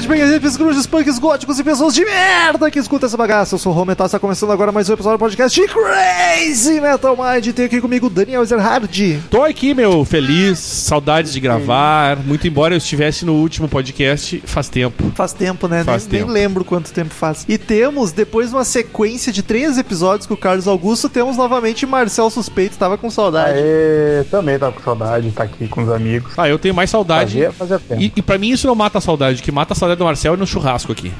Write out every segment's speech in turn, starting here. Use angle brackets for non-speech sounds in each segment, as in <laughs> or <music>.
Redbangers, hippies, grunges, punks, góticos e pessoas de merda que escuta essa bagaça. Eu sou o Rometal, está começando agora mais um episódio do podcast Crazy Metal Mind. Tem aqui comigo o Daniel Ezerhard. Tô aqui, meu, feliz, saudades de gravar. Muito embora eu estivesse no último podcast, faz tempo. Faz tempo, né? Faz nem, tempo. nem lembro quanto tempo faz. E temos, depois de uma sequência de três episódios com o Carlos Augusto, temos novamente Marcel Suspeito. Tava com saudade. Aê, também tava com saudade de estar aqui com os amigos. Ah, eu tenho mais saudade. Fazia, fazia tempo. E, e pra mim isso não mata a saudade. O que mata a saudade do Marcel é no churrasco aqui.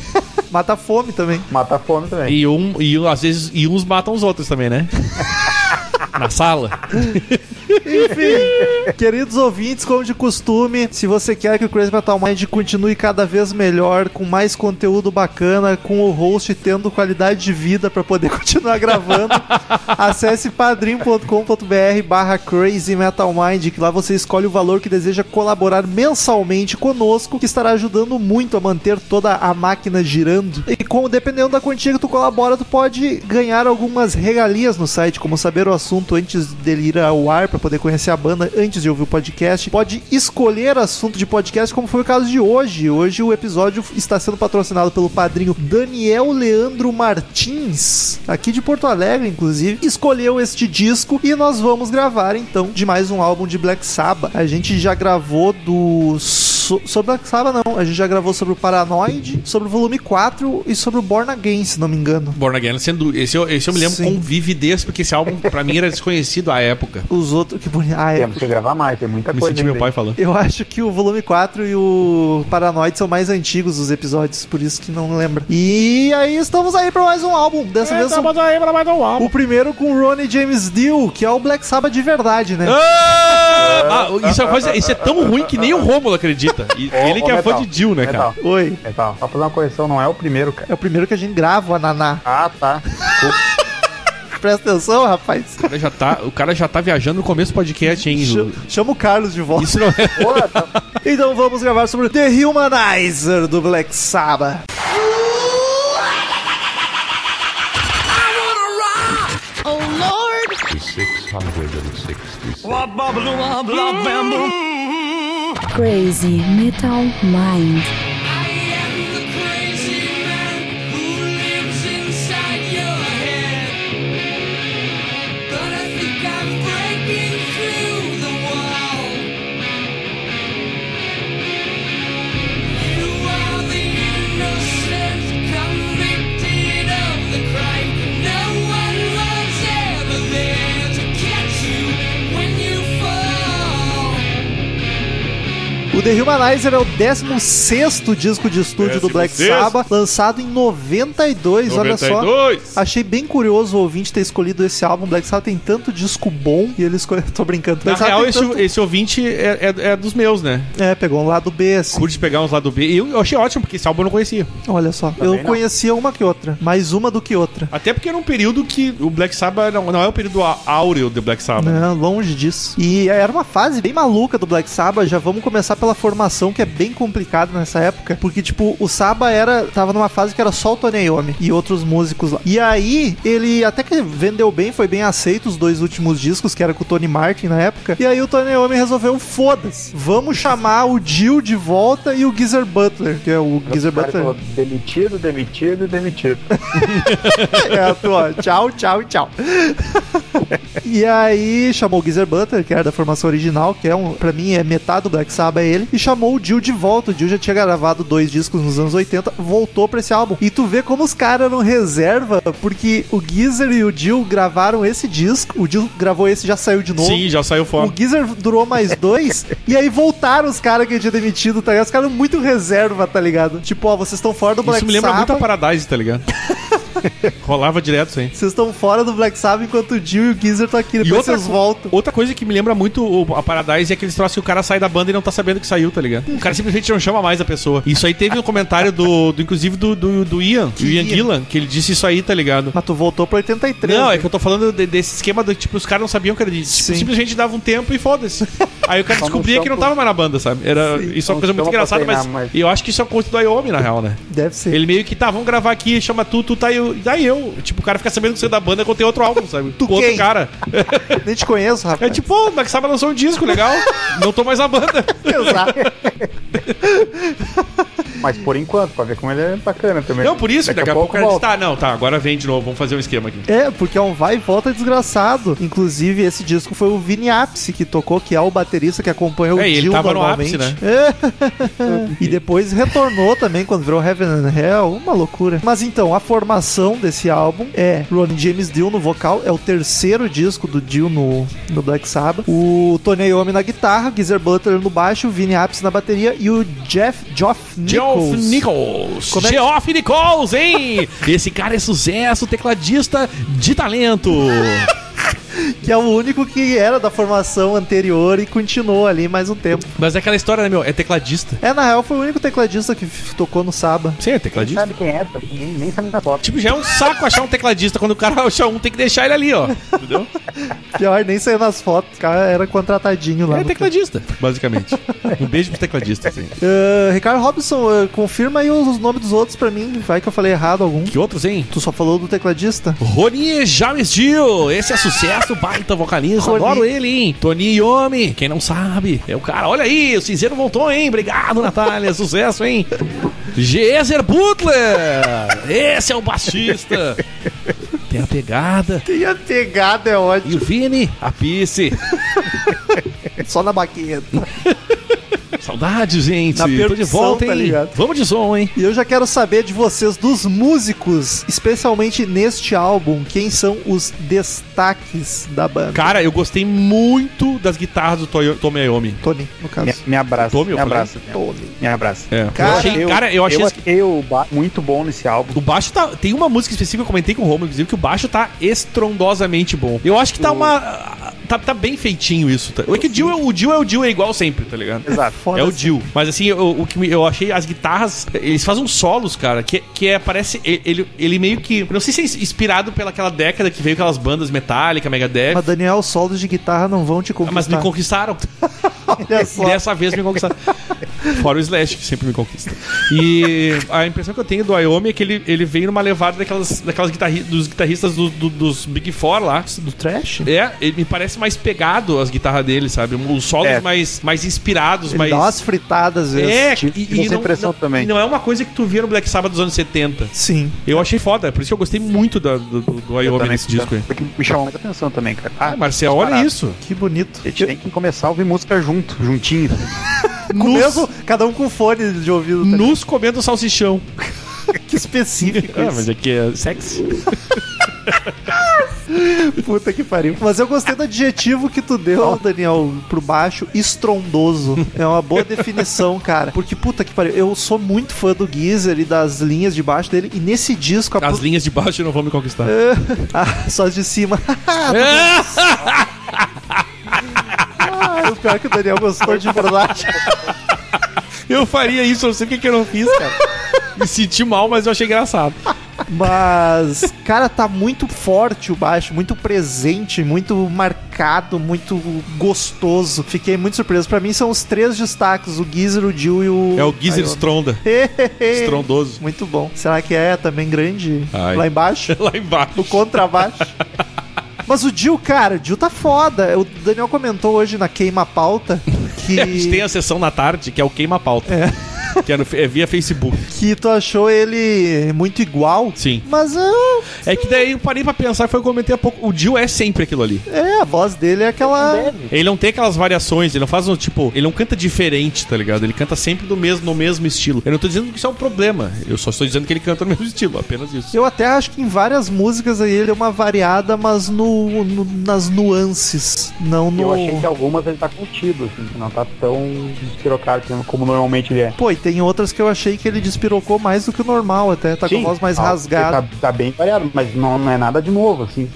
<laughs> Mata a fome também. Matar fome também. E, um, e às vezes e uns matam os outros também, né? <laughs> <laughs> Na sala. Enfim, queridos ouvintes, como de costume, se você quer que o Crazy Metal Mind continue cada vez melhor, com mais conteúdo bacana, com o host tendo qualidade de vida para poder <laughs> continuar gravando, acesse padrim.com.br barra Crazy Metal Mind, que lá você escolhe o valor que deseja colaborar mensalmente conosco, que estará ajudando muito a manter toda a máquina girando. E com, dependendo da quantia que tu colabora, tu pode ganhar algumas regalias no site, como saber o assunto antes dele ir ao ar para poder conhecer a banda antes de ouvir o podcast. Pode escolher assunto de podcast, como foi o caso de hoje. Hoje o episódio está sendo patrocinado pelo padrinho Daniel Leandro Martins, aqui de Porto Alegre, inclusive. Escolheu este disco e nós vamos gravar então de mais um álbum de Black Sabbath. A gente já gravou do so- sobre Black Sabbath não, a gente já gravou sobre o Paranoid, sobre o volume 4 e sobre o Born Again, se não me engano. Born Again, sendo, esse, eu- esse eu me lembro Sim. com vividez, porque esse álbum pra mim era desconhecido à época. Os outros que bonito. Ah, é. Temos que gravar mais, tem muita Me coisa. senti meu pai falando. Eu acho que o volume 4 e o Paranoid são mais antigos os episódios, por isso que não lembra. E aí estamos aí pra mais um álbum. Dessa vez o, aí pra mais um álbum. o primeiro com o Ronnie James Dio, que é o Black Sabbath de verdade, né? Ah, ah, isso, é coisa, isso é tão ruim que nem o Rômulo acredita. E <laughs> Ô, ele que é fã de Jill, né, cara? Metal, Oi. Metal, só fazer uma correção, não é o primeiro, cara. É o primeiro que a gente grava, Naná. Ah, tá. <laughs> Presta atenção, rapaz. O cara já tá, o cara já tá viajando no começo do podcast, hein? Ch- Chama o Carlos de volta. Isso não é. <laughs> Tá- Então vamos gravar sobre The Humanizer do Black Sabbath. Oh Lord! 666. Crazy Metal Mind. The Humanizer é o 16 disco de estúdio do Black 16º. Sabbath, lançado em 92, olha só. 92. Achei bem curioso o ouvinte ter escolhido esse álbum. Black Sabbath tem tanto disco bom e ele escolheu. <laughs> Tô brincando. Na Black Sabbath real, esse, tanto- esse ouvinte é, é- é dos meus, né? É, pegou um lado B, assim. Curte pegar uns lá do B. E eu, eu achei ótimo, porque esse álbum eu não conhecia. Olha só. eu não. conhecia uma que outra. Mais uma do que outra. Até porque era um período que o Black Sabbath não, não é o período áureo do Black Sabbath. Não, longe disso. E era uma fase bem maluca do Black Sabbath. Já vamos começar pela formação, que é bem complicada nessa época. Porque, tipo, o Sabbath era, tava numa fase que era só o Tony Iommi e outros músicos lá. E aí, ele até que vendeu bem, foi bem aceito os dois últimos discos, que era com o Tony Martin na época. E aí o Tony Iommi resolveu, foda-se, vamos chamar o Jill de volta e o Geezer Butler, que é o Geezer Butler. falou demitido, demitido e demitido. <laughs> É, a tua. Tchau, tchau tchau. <laughs> e aí chamou o Geezer Butler, que era da formação original, que é um, pra mim é metade do Black Sabbath é ele, e chamou o Jill de volta. O Jill já tinha gravado dois discos nos anos 80, voltou pra esse álbum. E tu vê como os caras não reserva, porque o Geezer e o Jill gravaram esse disco, o Jill gravou esse e já saiu de novo. Sim, já saiu O fora. Geezer durou mais dois, <laughs> e aí voltaram os caras que tinha demitido, tá ligado? Os caras muito reserva, tá ligado? Tipo, ó, vocês estão fora do Black Isso me lembra Sabbath. muito a Paradise, tá ligado? <laughs> Rolava direto isso aí. Vocês estão fora do Black Sabbath enquanto o Jill e o Geezer estão aqui. Depois vocês co- voltam. outra coisa que me lembra muito o- a Paradise é aqueles troços que o cara sai da banda e não tá sabendo que saiu, tá ligado? O cara simplesmente não chama mais a pessoa. Isso aí teve um comentário do, do inclusive, do, do, do Ian, Que o Ian? Gillan, que ele disse isso aí, tá ligado? Mas tu voltou pra 83. Não, é né? que eu tô falando de- desse esquema do tipo, os caras não sabiam que era disso. Tipo, Sim. simplesmente dava um tempo e foda-se. Aí o cara <laughs> Só descobria que não tava mais na banda, sabe? Era, isso é uma coisa muito engraçada, mas, treinar, mas- eu acho que isso é um conto do Iomi, na real, né? Deve ser. Ele meio que tá, vamos gravar aqui, chama tu, tu tá eu. Daí eu. Tipo, o cara fica sabendo que você é da banda quando tem outro álbum, sabe? Tu com outro quem? cara. <laughs> Nem te conheço, rapaz. É tipo, o Black Sabbath lançou um disco legal. não tô mais na banda. <laughs> Exato. ha ha ha ha ha Mas por enquanto, pra ver como ele é bacana também. Não, por isso, daqui, a pouco o cara diz, tá, não, tá, agora vem de novo, vamos fazer um esquema aqui. É, porque é um vai e volta desgraçado. Inclusive, esse disco foi o Vini Apse que tocou, que é o baterista que acompanha o É, e ele Dio tava no normalmente. ápice, É. e depois retornou também quando virou Heaven and Hell. Uma loucura. Mas então, a formação desse álbum é Ronnie James Dio no vocal, é o terceiro disco do Dio no, no Black Sabbath. O Tony Iommi na guitarra, Geezer Butler no baixo, o Vini Apse na bateria e o Jeff Geoff Geoff Nichols. Como é que- Geoff Nichols, hein? <laughs> Esse cara é sucesso, tecladista de talento. <laughs> que é o único que era da formação anterior e continuou ali mais um tempo. Mas é aquela história, né, meu? É tecladista. É, na real, foi o único tecladista que tocou no Saba. Sim, é Nem tecladista. sabe quem é, nem, nem sabe da foto. Tipo, já é um saco achar um tecladista. Quando o cara acha um, tem que deixar ele ali, ó. Entendeu? <laughs> Pior, nem saiu nas fotos, o cara era contratadinho lá. É tecladista, basicamente. Um beijo pros tecladistas. Assim. Ah, <laughs> Ricardo Robson, ah, confirma aí os nomes dos outros pra mim. Vai que eu falei errado algum. Que outros, hein? Tu só falou do tecladista? Rony James Dio, esse é sucesso, baita vocalista, Rony. adoro ele, hein? Tony Iommi, quem não sabe, é o cara, olha aí, o cinzeiro voltou, hein? Obrigado, Natália, <laughs> sucesso, hein? Geezer Butler, esse é o baixista. Tem a pegada. Tem a pegada, é E ótimo. o Vini, a pisse. <laughs> Só na baqueta. <laughs> Saudades, gente. Na Tô de volta, tá hein? ligado? Vamos de som, hein? E eu já quero saber de vocês, dos músicos, especialmente neste álbum, quem são os destaques da banda? Cara, eu gostei muito das guitarras do Toyo- Tomi Iommi. Tony, no caso. Me, me abraça, Tome, eu me abraça. Tony. Me abraça. É. Cara, eu achei, cara, eu achei eu achei o ba- muito bom nesse álbum. O baixo tá. Tem uma música específica que eu comentei com o Romulo, inclusive, que o baixo tá estrondosamente bom. Eu acho que tá uma. Tá, tá bem feitinho isso. Tá? É que o Dio é o Dio é o Dio é igual sempre, tá ligado? Exato. É o Dio. Mas assim, eu, o que eu achei as guitarras, eles fazem uns solos, cara, que, que é, parece. Ele, ele meio que. Não sei se é inspirado pelaquela década que veio aquelas bandas Metallica, Megadeth. Mas Daniel, solos de guitarra não vão te conquistar. Mas me conquistaram. <laughs> Dessa vez me conquistaram. Fora o Slash, que sempre me conquista. E a impressão que eu tenho do Wyoming é que ele, ele veio numa levada daquelas, daquelas guitarri dos guitarristas do- do- dos Big Four lá. Do trash? É, ele me parece mais pegado as guitarras dele, sabe? Os solos É. mais, mais inspirados, Ele mais. dá umas fritadas vezes. É, Tive- e, e essa não, impressão não- também. e não é uma coisa que tu via no Black Sabbath dos anos 70. Sim. Eu achei foda, por isso que eu gostei muito da- do, do, do Wyoming nesse disco aí. porque Me chamou muita atenção também, cara. Ah, Marcel, olha isso. Que bonito. A gente tem que começar a ouvir música junto, juntinho. <laughs> Com mesmo, cada um com fone de ouvido. Tá Nos comendo salsichão. <laughs> Que específico <laughs> Ah, mas aqui é sexy. <laughs> Puta que pariu. Mas eu gostei do adjetivo que tu deu, Daniel, pro baixo, estrondoso. É uma boa definição, cara. Porque, puta que pariu, eu sou muito fã do Geezer e das linhas de baixo dele. E nesse disco, a As pu- linhas de baixo não vão me conquistar. ah, só as de cima. Ah, <laughs> o pior é que o Daniel gostou de verdade. <laughs> Eu faria isso, eu não sei porque que eu não fiz, cara. Me senti mal, mas eu achei engraçado. Mas, cara, tá muito forte o baixo, muito presente, muito marcado, muito gostoso. Fiquei muito surpreso. Pra mim são os três destaques: o Geezer, o Jill e o. É o Geezer Ai, Stronda. <laughs> Estrondoso. Muito bom. Será que é também grande Ai. lá embaixo? Lá embaixo. No contrabaixo? Mas o Jill, cara, o Jill tá foda. O Daniel comentou hoje na Queima Pauta <laughs> que, A gente tem a sessão na tarde, que é o Queima Pauta. É. Que é, no- é via Facebook. que tu achou ele muito igual. Sim. Mas eu, É que daí eu parei pra pensar, foi o que eu comentei há pouco. O Jill é sempre aquilo ali. é, a voz dele é aquela. Ele não tem aquelas variações, ele não faz um tipo. Ele não canta diferente, tá ligado? Ele canta sempre do mesmo, no mesmo estilo. Eu não tô dizendo que isso é um problema. Eu só estou dizendo que ele canta no <laughs> mesmo estilo, apenas isso. Eu até acho que em várias músicas aí ele é uma variada, mas no, no- nas nuances, não no. Eu achei que algumas ele tá contido, assim, que não tá tão despirocado como normalmente ele é. Pô, e tem outras que eu achei que ele despirocou mais do que o normal, até tá com a voz mais Ah, rasgada. Tá, tá bem variado, mas não, não é nada de novo, assim.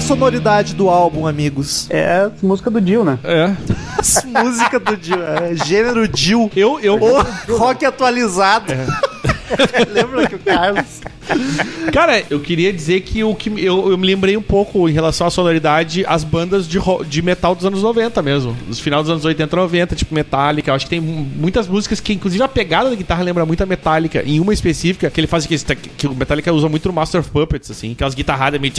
A sonoridade do álbum, amigos. É a música do Dio, né? É. <laughs> As músicas do Jill, é, gênero Jill. Eu, eu. O rock atualizado. <laughs> Lembra que o Carlos. Cara, eu queria dizer que o que eu, eu me lembrei um pouco em relação à sonoridade as bandas de, de metal dos anos 90 mesmo. Dos final dos anos 80 e 90, tipo Metallica. Eu acho que tem mu- muitas músicas que, inclusive, a pegada da guitarra lembra muito a Metallica. Em uma específica, que ele faz que, que o Metallica usa muito no Master of Puppets, assim, aquelas guitarradas meio.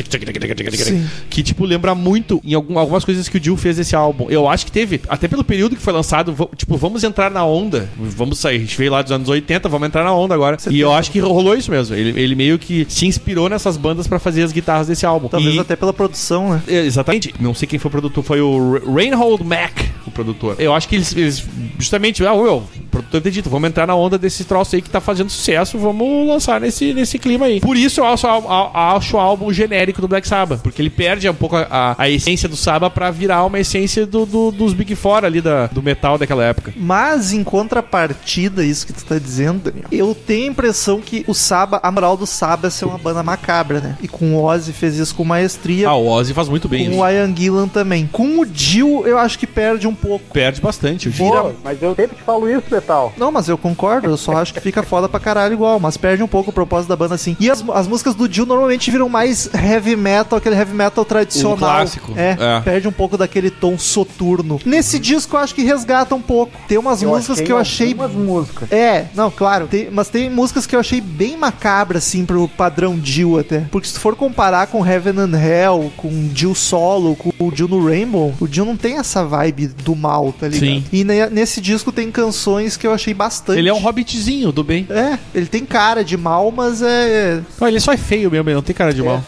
Sim. Que, tipo, lembra muito em algum- algumas coisas que o Jill fez desse álbum. Eu acho que teve, até pelo período que foi lançado, tipo, vamos entrar na onda. Vamos sair. A gente veio lá dos anos 80, vamos entrar na onda agora. E eu acho que rolou isso mesmo. Ele, ele meio que se inspirou nessas bandas pra fazer as guitarras desse álbum. Talvez E- até pela produção, né? é, Exatamente. Não sei quem foi o produtor, foi o Reinhold Mack, o produtor. Eu acho que eles, eles justamente, ah, o produtor ter dito, vamos entrar na onda desse troço aí que tá fazendo sucesso, vamos lançar nesse, nesse clima aí. Por isso eu acho, a- a- acho o álbum genérico do Black Sabbath, porque ele perde um pouco a, a- a essência do Sabbath pra virar uma essência do, do- dos Big Four ali da, do metal daquela época. Mas, em contrapartida, isso que tu tá dizendo, Daniel, eu tenho a impressão que o Saba, a moral do Saba é ser uma banda macabra, né? E com o Ozzy fez isso com maestria. Ah, o Ozzy faz muito bem com isso. o Ian Gillan também. Com o Jill, eu acho que perde um pouco. Perde bastante. o Pô, Gil. mas eu sempre te falo isso, Metal. Não, mas eu concordo, eu só acho que fica foda pra caralho igual, mas perde um pouco o propósito da banda assim. E as, as músicas do Jill normalmente viram mais heavy metal, aquele heavy metal tradicional. O clássico. É, É. perde um pouco daquele tom soturno. Nesse disco eu acho que resgata um pouco. Tem umas músicas que eu achei Algumas músicas. É, não, claro. tem- mas tem músicas que eu achei bem macabra, assim, pro padrão Jill até. Porque se tu for comparar com Heaven and Hell, com Jill solo, com o Jill no Rainbow, o Jill não tem essa vibe do mal, tá ligado? Sim. E ne- nesse disco tem canções que eu achei bastante. Ele é um hobbitzinho do bem. É, ele tem cara de mal, mas é Não, ele só é feio mesmo, ele não tem cara de mal.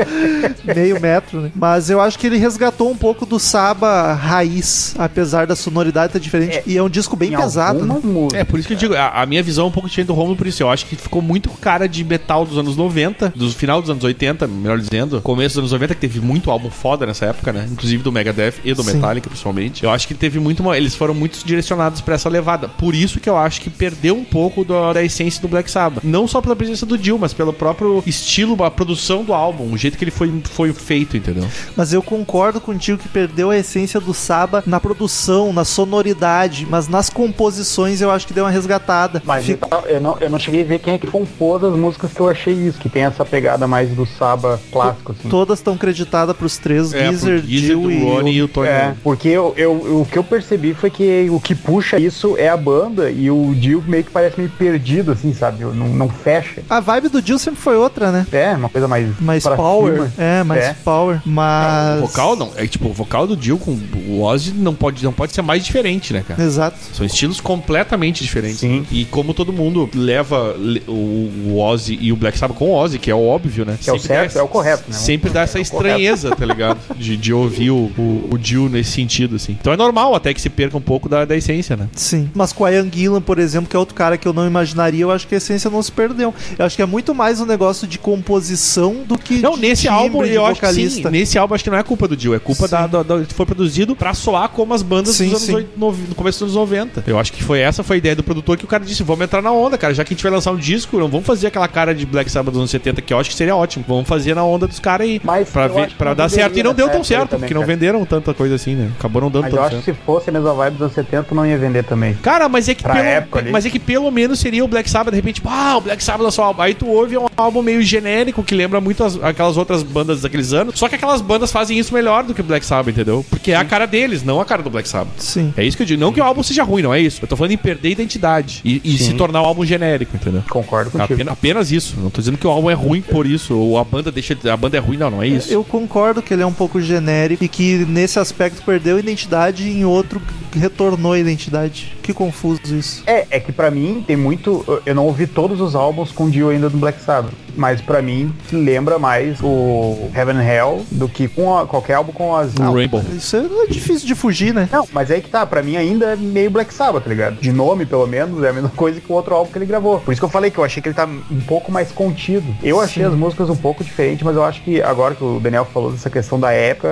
<laughs> meio metro, né? Mas eu acho que ele resgatou um pouco do Saba raiz, apesar da sonoridade estar diferente. É, e é um disco bem Em pesado, né? músicas. É, por isso que eu digo, a, a minha visão é um pouco diferente do Romulo por isso. Eu acho que ficou muito cara de metal dos anos 90, do final dos anos 80, melhor dizendo, começo dos anos 90, que teve muito álbum foda nessa época, né? Inclusive do Megadeth e do Sim. Metallica, principalmente. Eu acho que teve muito. Eles foram muito direcionados pra essa levada. Por isso que eu acho que perdeu um pouco do- da essência do Black Sabbath. Não só pela presença do Jill, mas pelo próprio estilo, a produção do álbum, o jeito que ele foi, foi feito, entendeu? Mas eu concordo contigo que perdeu a essência do Saba na produção, na sonoridade, mas nas composições eu acho que deu uma resgatada. Mas Fica- eu, não, eu não cheguei a ver quem é que compôs as músicas que eu achei isso, que tem essa pegada mais do Saba clássico, assim. Todas estão creditadas pros três, É, pro Geezer, Geezer, Jill do e... Ronnie e o Tony. É, porque eu, eu- o que eu percebi foi que o que puxa isso é a banda e o Dio meio que parece meio perdido, assim, sabe? Não, não fecha. A vibe do Jill sempre foi outra, né? É, uma coisa mais. Mais pra power. cima. É, mais É. power. Mas... O vocal não, é tipo, o vocal do Jill com o Ozzy não pode, não pode ser mais diferente, né, cara? Exato. São estilos completamente diferentes. Sim. E como todo mundo leva le- o, Ozzy e o Black Sabbath com o Ozzy, que é o óbvio, né? Que é o certo, é o correto, né? Sempre dá essa É o correto. estranheza, tá ligado? <laughs> De, de ouvir o, o, o Jill nesse sentido, assim. Então é normal até que se perca um pouco da, da essência, né? Sim. Mas com a Ian Gillan, por exemplo, que é outro cara que eu não imaginaria, eu acho que a essência não se perdeu. Eu acho que é muito mais um negócio de composição do que Não, de nesse álbum de eu acho que sim. Nesse álbum acho que não é culpa do Jill, é culpa da, da, da- foi produzido pra soar como as bandas Sim, dos anos sim. oit- nove- no começo dos anos 90. Eu acho que foi essa foi a ideia do produtor que o cara disse: vamos entrar na onda, cara. Já que a gente vai lançar um disco, não vamos fazer aquela cara de Black Sabbath dos anos 70, que eu acho que seria ótimo. Vamos fazer na onda dos caras aí. Mas eu ver, não dar certo. E não deu tão certo, também, porque não cara. venderam tanta coisa assim, né? Acabou não dando Mas eu acho certo. que se fosse a mesma vibe dos anos 70, não ia vender também. Cara, mas é que Pra pelo, época mas é que pelo menos seria o Black Sabbath, de repente, ah, o Black Sabbath lançou um álbum. Aí tu ouve um álbum meio genérico que lembra muito as- aquelas outras bandas daqueles anos. Só que aquelas bandas fazem isso melhor do que o Black Sabbath, entendeu? Porque é a cara deles, não a cara do Black Sabbath. Sim. É isso que eu digo. Não que o álbum seja ruim, não é isso. Eu tô falando em perder identidade e, e Sim. se tornar um álbum genérico, entendeu? Concordo contigo. Apenas, apenas isso. Não tô dizendo que o álbum é ruim por isso, ou a banda deixa. A banda é ruim, não, não é isso. Eu concordo que ele é um pouco genérico e que nesse aspecto perdeu identidade e em outro retornou a identidade. Que confuso isso. É, é que pra mim tem muito. Eu não ouvi todos os álbuns com o Dio ainda do Black Sabbath. Mas pra mim lembra mais o Heaven and Hell do que com a- qualquer álbum com as. O Rainbow. Isso é difícil de fugir, né? Não, mas é aí que tá, pra mim ainda é meio Black Sabbath, tá ligado? De nome, pelo menos, é a mesma <laughs> coisa que o outro álbum que ele gravou. Por isso que eu falei que eu achei que ele tá um pouco mais contido. Eu achei Sim. as músicas um pouco diferentes, mas eu acho que agora que o Daniel falou dessa questão da época,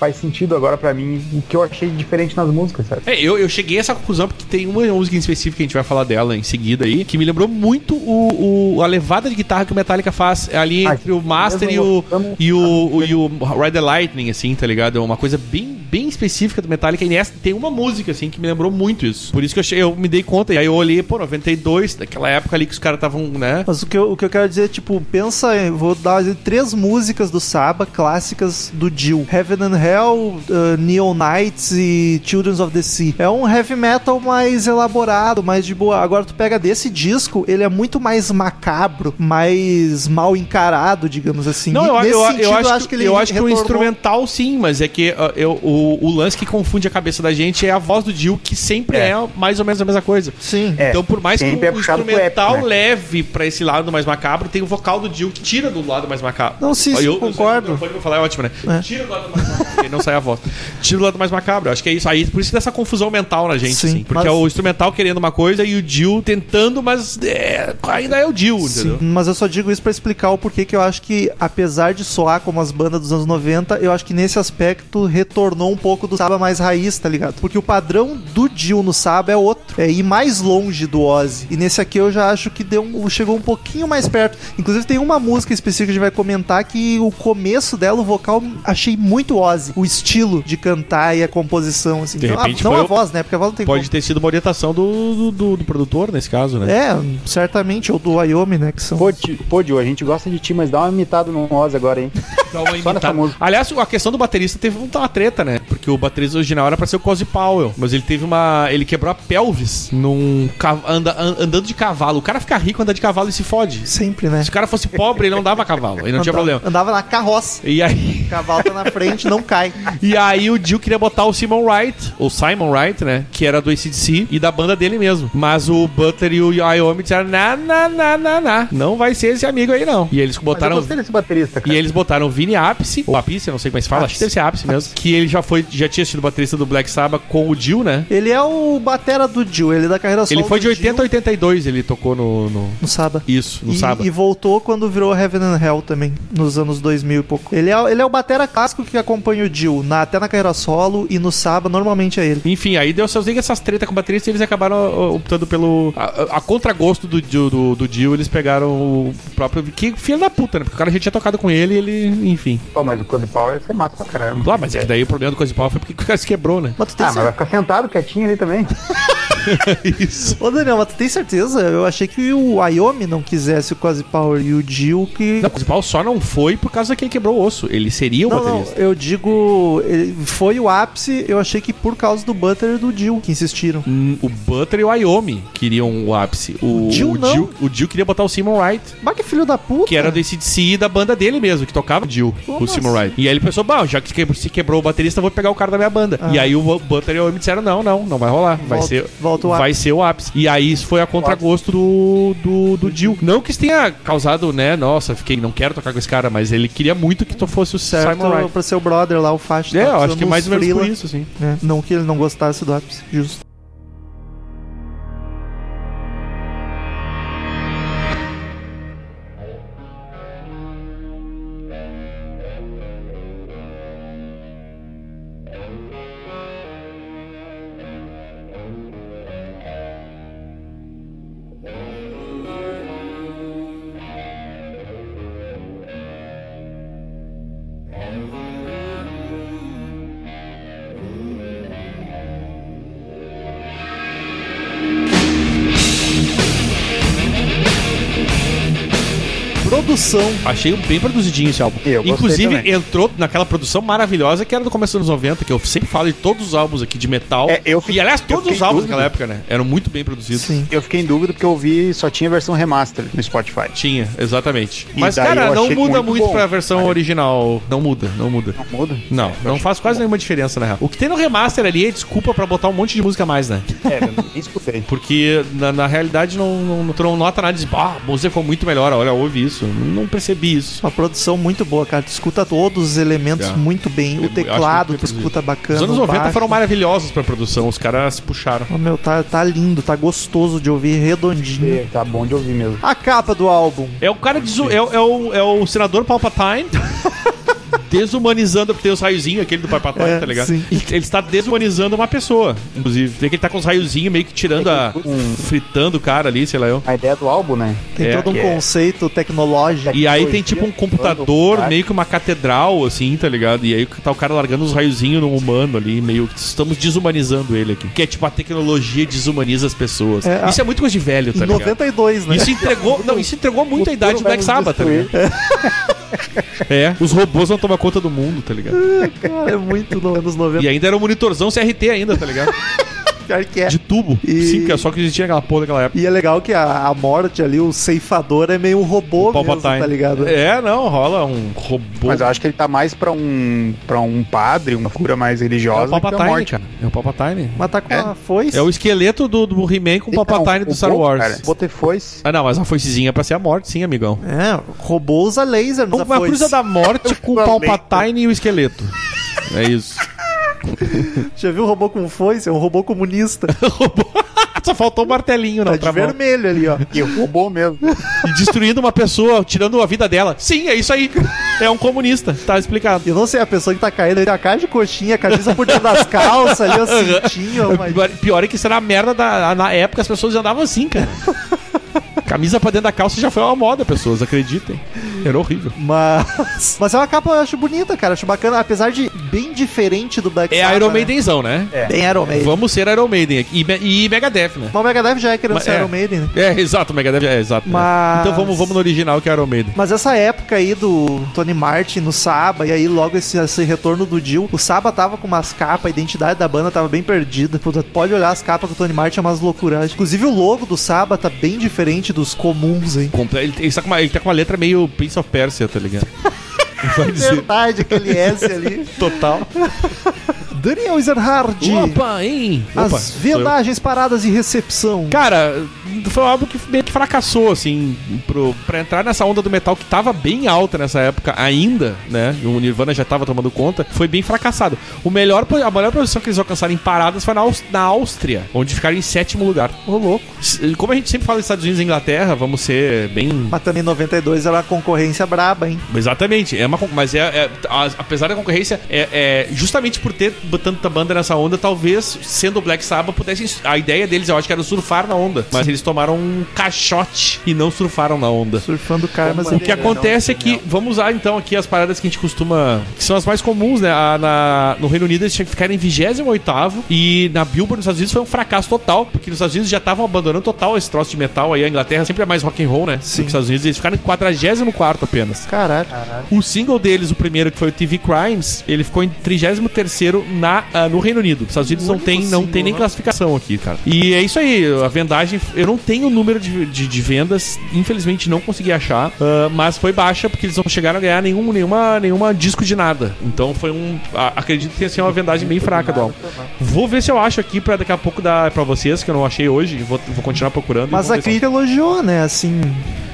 faz sentido agora pra mim o que eu achei diferente nas músicas, sabe? É, eu, eu cheguei a essa conclusão porque tem uma música em específico que a gente vai falar dela em seguida aí, que me lembrou muito o, o- a levada de guitarra que o Metallica faz ali Ah, entre o Master e o, e o, o- e o Ride the Lightning, assim, tá ligado? É uma coisa bem, bem específica do Metallica. E nessa tem uma música, assim, que me lembrou muito isso. Por isso que eu, achei- eu me dei conta. E aí eu olhei, pô, 92, daquela época ali que os caras estavam, né? Mas o que, eu, o que eu quero dizer é, tipo, pensa, em- vou dar três músicas do Saba, clássicas do Dio. Heaven and Hell, uh, Neon Knights e Children of the Sea. É um heavy metal mais elaborado, mais de boa. Agora tu pega desse disco, ele é muito mais macabro, mais mal encarado, digamos assim. Não, E eu, nesse eu, sentido, eu acho, que, eu acho que o retornou- instrumental sim, mas é que uh, eu, o, o lance que confunde a cabeça da gente é a voz do Dio, que sempre é, É. mais ou menos a mesma coisa. Sim. É, então, por mais que sempre é o pro instrumental épico, né? leve pra esse lado mais macabro, tem o vocal do Dio que tira do lado mais macabro. Não, sim, sim, eu, concordo. Eu, eu, eu falar é ótimo, né? É. Tira do lado mais macabro, não sai a voz. Tira do lado mais macabro. Acho que é isso. Aí, por isso dessa confusão mental na gente, Sim, assim. Porque mas- é o instrumental querendo uma coisa e o Dio tentando, mas é, ainda é o Dio, Sim, entendeu? mas eu só digo isso pra explicar o porquê que eu acho que, apesar de soar como as bandas dos anos 90, eu acho que nesse aspecto retornou um pouco do Saba mais raiz, tá ligado? Porque o padrão do Dio no Saba é outro, é ir mais longe do Ozzy. E nesse aqui eu já acho que deu um- chegou um pouquinho mais perto. Inclusive tem uma música específica que a gente vai comentar que o começo dela, o vocal, achei muito Ozzy. O estilo de cantar e a composição, assim. De não a- não a voz, né? Porque a voz não tem Pode ter sido uma orientação do, do, do- do produtor, nesse caso, né? É, certamente, ou do Wyoming, né? Que são. Pô, Ti- pô, a gente gosta de ti, mas dá uma imitada no Oz agora, hein? <laughs> Dá uma imitada. Aliás, a questão do baterista teve uma treta, né? Porque o baterista original era pra ser o Cozy Powell, mas ele teve uma. Ele quebrou a pelvis num. anda- an- andando de cavalo. O cara fica rico, anda de cavalo e se fode. Sempre, né? Se o cara fosse pobre, ele não dava cavalo, ele não tinha Andava- problema. Andava na carroça. E aí, O cavalo tá na frente, não cai. <laughs> e aí o Dio queria botar o Simon Wright, o Simon Wright, né? Que era do ACDC e da banda dele mesmo. Mas o Butler e o Iommi disseram: na, na, na, na, na. Não vai ser esse amigo aí, não. E eles Mas eu botaram. gostei desse baterista, cara. E eles botaram o Vini Appice, ou Appice, eu não sei como é que se fala, acho que deve ser mesmo. Que ele já foi, já tinha sido baterista do Black Sabbath com o Dio, né? Ele é o batera do Dio, ele é da carreira solo Ele foi de do 80 a Dio 82, ele tocou no. no- no Saba. Isso, no e, Sabbath. e voltou quando virou Heaven and Hell também, nos anos 2000 e pouco. Ele é, ele é o batera clássico que acompanha o Dio, na, até na carreira solo e no Saba, normalmente é ele. Enfim, aí deu seus essas tretas com o baterista eles acabaram optando pelo. A, a- contragosto do, do, do Dio, eles pegaram o próprio. Que filho da puta, né? Porque o cara já tinha tocado com ele e ele. Enfim. Pô, mas o Cody Power foi massa pra caramba. Ah, mas é que daí o problema do Coisa Pau foi porque o cara se quebrou, né? Mas tu tem Ah, mas vai certeza? ficar sentado quietinho ali também. <laughs> Isso. Ô Daniel, mas tu tem certeza? Eu achei que o Wyoming não quisesse o Quasi Power e o Dio que... Não, o Coisa Pau só não foi por causa que ele quebrou o osso. Ele seria o Não, não, baterista. eu digo, foi o ápice, eu achei que por causa do Butter e do Dio que insistiram. Hum, O Butler e o Iommi queriam o ápice. O, O Dio não. o Dio queria botar o Simon Wright, Mas que filho da puta. que era do ACDC da banda dele mesmo, que tocava o Dio, Como o Simon assim? Wright. E aí ele pensou, bom, já que se quebrou o baterista, vou pegar o cara da minha banda. Ah. E aí o Butler e o Iommi disseram, não, não, não vai rolar. Vai Volta- ser, volta o vai ser o ápice. E aí isso foi a contragosto do, do, do Dio. Não que isso tenha causado, né, nossa, fiquei, não quero tocar com esse cara, mas ele queria muito que tu fosse o certo Simon Wright. pra ser o brother lá, o faixa. É, tá eu acho que mais ou menos por isso, assim. né? Não que ele não gostasse do ápice, justo. Achei bem produzidinho esse álbum. Eu Inclusive, também. entrou naquela produção maravilhosa que era do começo dos anos 90, que eu sempre falo de todos os álbuns aqui de metal. É, eu fi- e aliás, todos fiquei os álbuns dúvida. daquela época, né? Eram muito bem produzidos. Sim. Eu fiquei em dúvida porque eu vi só tinha versão remaster no Spotify. Tinha, exatamente. E Mas, cara, não muda muito muito bom. pra versão original. Não muda, não muda. Não muda? Não, não faz quase nenhuma diferença, na real. O que tem no remaster ali é desculpa pra botar um monte de música a mais, né? É, eu nem escutei. <laughs> Porque na, na realidade não, não, tu não nota nada de ah, a música ficou muito melhor, olha, ouve isso. Não percebi isso. Uma produção muito boa, cara. Tu escuta todos os elementos É. muito bem. O teclado tu escuta bacana. Os anos o 90 baixo. foram maravilhosos pra produção, os caras se puxaram. Oh, meu, tá, tá lindo, tá gostoso de ouvir, redondinho. É, Tá bom de ouvir mesmo. A capa do álbum. É o cara de. É, o- é o, é o senador Palpatine. <laughs> desumanizando, porque tem os raiozinhos, aquele do Palpatine, É, tá ligado? sim. Ele está desumanizando uma pessoa, inclusive. Tem que ele tá com os raiozinhos meio que tirando a. fritando o cara ali, sei lá eu. A ideia do álbum, né? Tem É, todo um é- conceito tecnológico. E aí tem tipo um computador, meio que uma catedral, assim, tá ligado? E aí tá o cara largando os raiozinhos no humano ali, meio que estamos desumanizando ele aqui. Que é tipo a tecnologia desumaniza as pessoas. É, isso é muito coisa de velho, tá ligado? 92, né? Isso entregou, não, isso entregou muito a idade do Black Sabbath, tá ligado? <laughs> É, os robôs vão tomar conta do mundo, tá ligado? Cara, é muito no anos 90. E ainda era um monitorzão CRT ainda, tá ligado? <laughs> Pior que é. De tubo. E- Sim, que é só que existia aquela porra daquela época. E é legal que a, a morte ali, o ceifador, é meio um robô mesmo, Palpatine. tá ligado? É, não, rola um robô. Mas eu acho que ele tá mais pra um, pra um padre, uma figura mais é religiosa o que a Palpatine, morte. cara. É o Palpatine. Mas tá com É. uma foice. É o esqueleto do, do He-Man com o Palpatine do o Star Bolt, Wars. Cara, Bote foice. Ah, não, mas a foicezinha é pra ser a morte, sim, amigão. É, robô usa laser nos Uma cruza da morte <laughs> com o. Palpatine e o esqueleto. É isso. <laughs> Já viu o robô com foice? É um robô comunista. <laughs> Só faltou o martelinho na Tá de outra vermelho ali, ó. E roubou mesmo. E destruindo uma pessoa, tirando a vida dela. Sim, é isso aí. É um comunista. Tá explicado. Eu não sei, a pessoa que tá caindo, tem a cara de coxinha, a camisa por dentro das calças ali, o cintinho, mas... Pior- Pior é que isso era a merda da. Na época as pessoas andavam assim, cara. Camisa pra dentro da calça já foi uma moda, pessoas, acreditem. Era horrível. Mas, <laughs> mas é uma capa, eu acho bonita, cara. Acho bacana, apesar de bem diferente do Black É Sabbath, Iron né? Maidenzão, né? Bem Iron Maiden. Vamos ser Iron Maiden aqui. E, e Megadeth, né? Mas o Megadeth já é querendo Mas ser é. Iron Maiden, né? É, exato, Megadeth é exato. né? Mas- Então vamos, vamos no original que é Iron Maiden. Mas essa época aí do Tony Martin no Saba, e aí logo esse, esse retorno do Dio, o Saba tava com umas capas, a identidade da banda tava bem perdida. Puta, pode olhar as capas que o Tony Martin é umas loucuras. Inclusive o logo do Saba tá bem diferente dos comuns, hein? Ele, ele tá com uma, ele tá com uma letra meio Prince of Persia, tá ligado? <laughs> Vai dizer Verdade, aquele S ali. total. Daniel Ezerhard. Opa, hein? Opa, As eu. vendagens, paradas e recepção. Cara, foi um álbum que meio que fracassou, assim, pro, pra entrar nessa onda do metal que tava bem alta nessa época ainda, né? E o Nirvana já tava tomando conta, foi bem fracassado. O melhor, a melhor posição que eles alcançaram em paradas foi na, na Áustria, onde ficaram em sétimo lugar. Ô, louco. Como a gente sempre fala dos Estados Unidos e Inglaterra, vamos ser bem Mas também 92 era uma concorrência braba, hein? Exatamente, é uma, mas é, é- apesar da concorrência, é, é justamente por ter tanta banda nessa onda, talvez sendo o Black Sabbath pudessem. A ideia deles, eu acho que era surfar na onda, mas eles tomaram um caixote e não surfaram na onda. Surfando karmas O que acontece é que, vamos usar então aqui as paradas que a gente costuma. que são as mais comuns, né? A- na- no Reino Unido eles tinham que ficar em 28 e na Billboard nos Estados Unidos foi um fracasso total, porque nos Estados Unidos já estavam abandonando total esse troço de metal aí. A Inglaterra sempre é mais rock and roll, né? Sim. Nos Estados Unidos eles ficaram em 44 apenas. Caralho. O single deles, o primeiro que foi o TV Crimes, ele ficou em 33º na, ah, no Reino Unido. Os Estados Unidos não tem, não single, tem nem classificação aqui, cara. E é isso aí, a vendagem. Eu não tenho o número de, de, de vendas, infelizmente não consegui achar, ah, mas foi baixa porque eles não chegaram a ganhar nenhum, nenhuma, nenhuma disco de nada. Então foi um. a- acredito que tenha sido uma vendagem bem fraca do álbum. Vou ver se eu acho aqui pra daqui a pouco dar pra vocês, que eu não achei hoje. Vou, vou continuar procurando. Mas a se eu- crítica elogiou, né? Assim,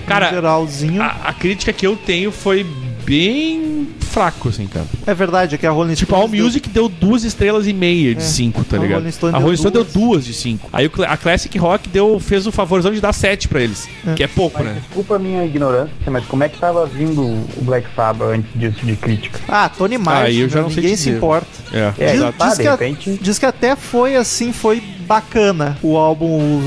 Cara, geralzinho. a, a crítica que eu tenho foi bem fraco, assim, cara. É verdade, é que a Rolling Tipo, a All deu- Music deu duas estrelas e meia de É. cinco, tá A ligado? Rolling Stone a deu Rolling Stone deu duas. duas de cinco. Aí a Classic Rock deu, fez o favorzão de dar sete pra eles, É. que é pouco, Mas né? desculpa a minha ignorância, mas como é que tava vindo o Black Sabbath antes disso de crítica? Ah, Tony Martin, Aí eu já não sei ninguém dizer. se importa. É, É, Diz, tá, diz de que a- repente- diz que até foi assim, foi bacana o álbum,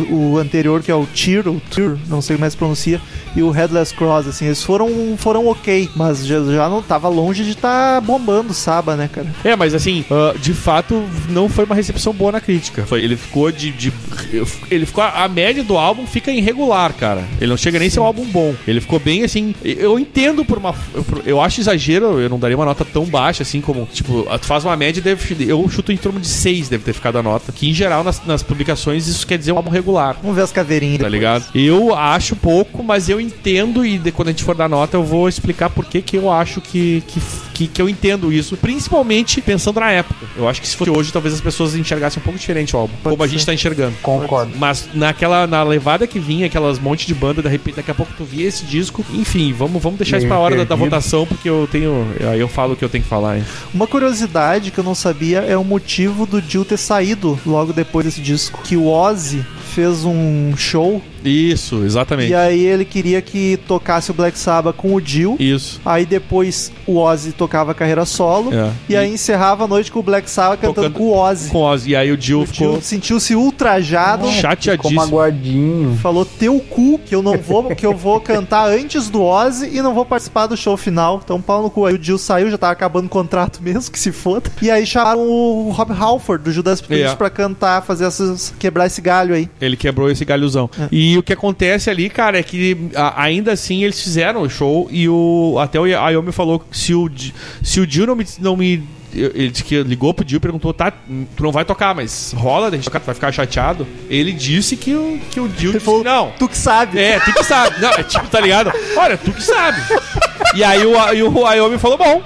o, o anterior, que é o Tear, o Tear, não sei mais pronuncia, e o Headless Cross, assim, eles foram, foram ok, mas já, já não tava longe de estar bombando o Saba, né, cara? É, mas assim, ah, de fato, não foi uma recepção boa na crítica. Foi, ele ficou de, de- Ele ficou. A média do álbum fica irregular, cara. Ele não chega nem a ser um álbum bom. Ele ficou bem assim. Eu entendo por uma. Eu, eu acho exagero, eu não daria uma nota tão baixa assim como. Tipo, tu faz uma média, deve, eu chuto em torno de 6 deve ter ficado a nota. Que em geral, nas, nas publicações, isso quer dizer um álbum regular. Vamos ver as caveirinhas. Tá depois. ligado? Eu acho pouco, mas eu entendo e de- quando a gente for dar nota eu vou explicar por que que eu acho que, que, que, que eu entendo isso. Principalmente pensando na época. Eu acho que se fosse hoje, talvez as pessoas enxergassem um pouco diferente o álbum. Pode como a ser. gente tá enxergando. Concordo. Mas naquela na levada que vinha, aquelas monte de banda, de repente, daqui a pouco tu via esse disco. Enfim, vamos, vamos deixar isso Meio pra hora da, da votação, porque eu tenho. Aí eu falo o que eu tenho que falar, hein? Uma curiosidade que eu não sabia é o motivo do Jill ter saído logo depois desse disco. Que o Ozzy fez um show Isso, exatamente. E aí ele queria que tocasse o Black Sabbath com o Dio. Isso. Aí depois o Ozzy tocava a carreira solo. É. E aí encerrava a noite com o Black Sabbath cantando com o Ozzy. Com Ozzy. E aí o Dio O ficou Dio sentiu-se ultrajado. Ficou chateadíssimo. magoadinho. Falou teu cu, que eu não vou, que eu vou cantar antes do Ozzy e não vou participar do show final. Então pau no cu. Aí o Jill saiu, já tava acabando o contrato <laughs> mesmo, que se foda. E aí chamaram o Rob Halford do Judas Priest É. pra cantar, fazer essas, quebrar esse galho aí. Ele quebrou esse galhozão. É. E o que acontece ali, cara, é que a- ainda assim eles fizeram o show e o até o Ayomi falou que se o se o Dio não me, não me ele disse que ligou pro Dio e perguntou, tá, tu não vai tocar, mas rola, tocar, tu vai ficar chateado. Ele disse que o, que o Dio disse, falou, não. tu que sabe. É, tu que sabe. Não, é tipo, tá ligado? Olha, tu que sabe. E aí o, e o Ayomi falou, bom.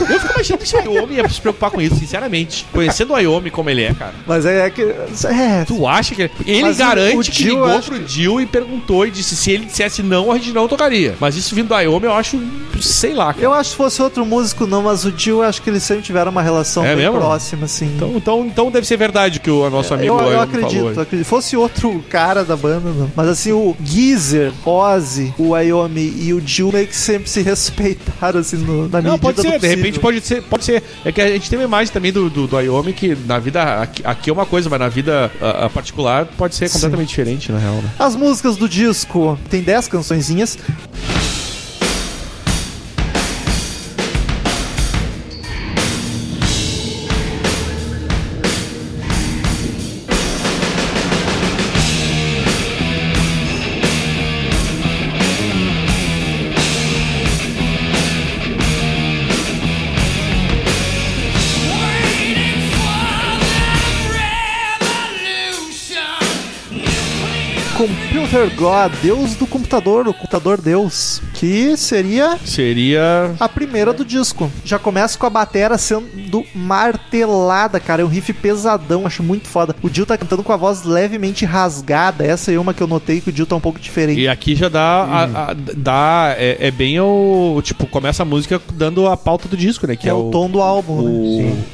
Eu fico imaginando se o Ayomi ia se preocupar com isso, sinceramente. Conhecendo o Ayomi como ele é, cara. Mas é que. É, Tu acha que. Ele Mas o- garante o que Dio, ligou pro Dio e perguntou e disse se ele dissesse não, a gente não tocaria. Mas isso vindo do Ayomi, eu acho. Sei lá, cara. Eu acho que fosse outro músico, não, mas o Jill, eu acho que eles sempre tiveram uma relação É bem mesmo? próxima, assim. Então, então, então deve ser verdade o que o nosso amigo eu, eu acredito, falou. acredito. Fosse outro cara da banda, não. Mas assim, o Geezer, Ozzy, o Ayomi e o Jill meio que sempre se respeitaram, assim, no, na medida Não, pode ser, de repente pode ser, pode ser. É que a gente tem uma imagem também do, do, do Ayomi que na vida. Aqui, aqui é uma coisa, mas na vida ah, ah, particular pode ser Sim. completamente diferente, na real, né? As músicas do disco tem 10 cançõezinhas. God, Deus do computador, o computador Deus, que seria Seria. a primeira do disco. Já começa com a batera sendo martelada, cara. É um riff pesadão, acho muito foda. O Jill tá cantando com a voz levemente rasgada. Essa é uma que eu notei que o Jill tá um pouco diferente. E aqui já dá. a- a- dá é, é bem o. Tipo, começa a música dando a pauta do disco, né? Que é, o tom do álbum, né?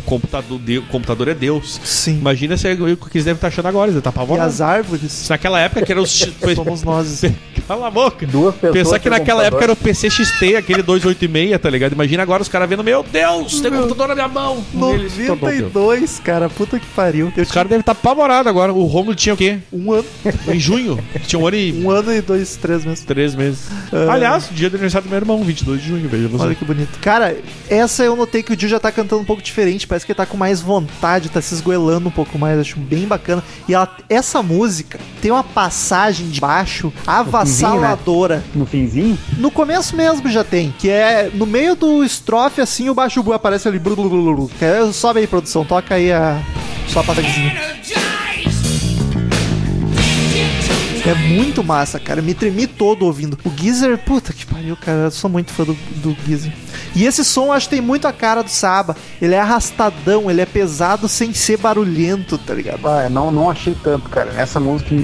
O computador, de- o computador é Deus. Sim. Imagina se é o que eles devem estar achando agora, eles devem estar E as árvores naquela época que era os. <laughs> somos nós. <laughs> Cala a boca. Duas pessoas. Pensar que naquela época era computador. o PC XT, aquele 286, tá ligado? Imagina agora os caras vendo, meu Deus, tem computador na minha mão. Eles, tá bom, Deus. 92, cara. Puta que pariu. Os caras devem estar apavorados agora. O Romulo tinha o quê? um ano, Em junho? Tinha um ano e um ano e dois, três meses. três meses. Ah. Aliás, dia do aniversário do meu irmão, 22 de junho, veja você. Olha que bonito. Cara, essa eu notei que o Jill já tá cantando um pouco diferente. Parece que ele tá com mais vontade, tá se esgoelando um pouco mais. Acho bem bacana. E ela- essa música tem uma passagem de baixo avassaladora. No finzinho? No começo mesmo já tem. Que é no meio do estrofe, assim, o baixo bu aparece ali. Blu, blu, blu, blu, Sobe aí, produção. Toca aí a. Só a passagemzinha. É muito massa, cara. Me tremi todo ouvindo. O Geezer, puta que pariu, cara. Eu sou muito fã do, do Geezer. E esse som acho que tem muito a cara do Saba. Ele é arrastadão, ele é pesado sem ser barulhento, tá ligado? Ah, eu não, não achei tanto, cara. Nessa música,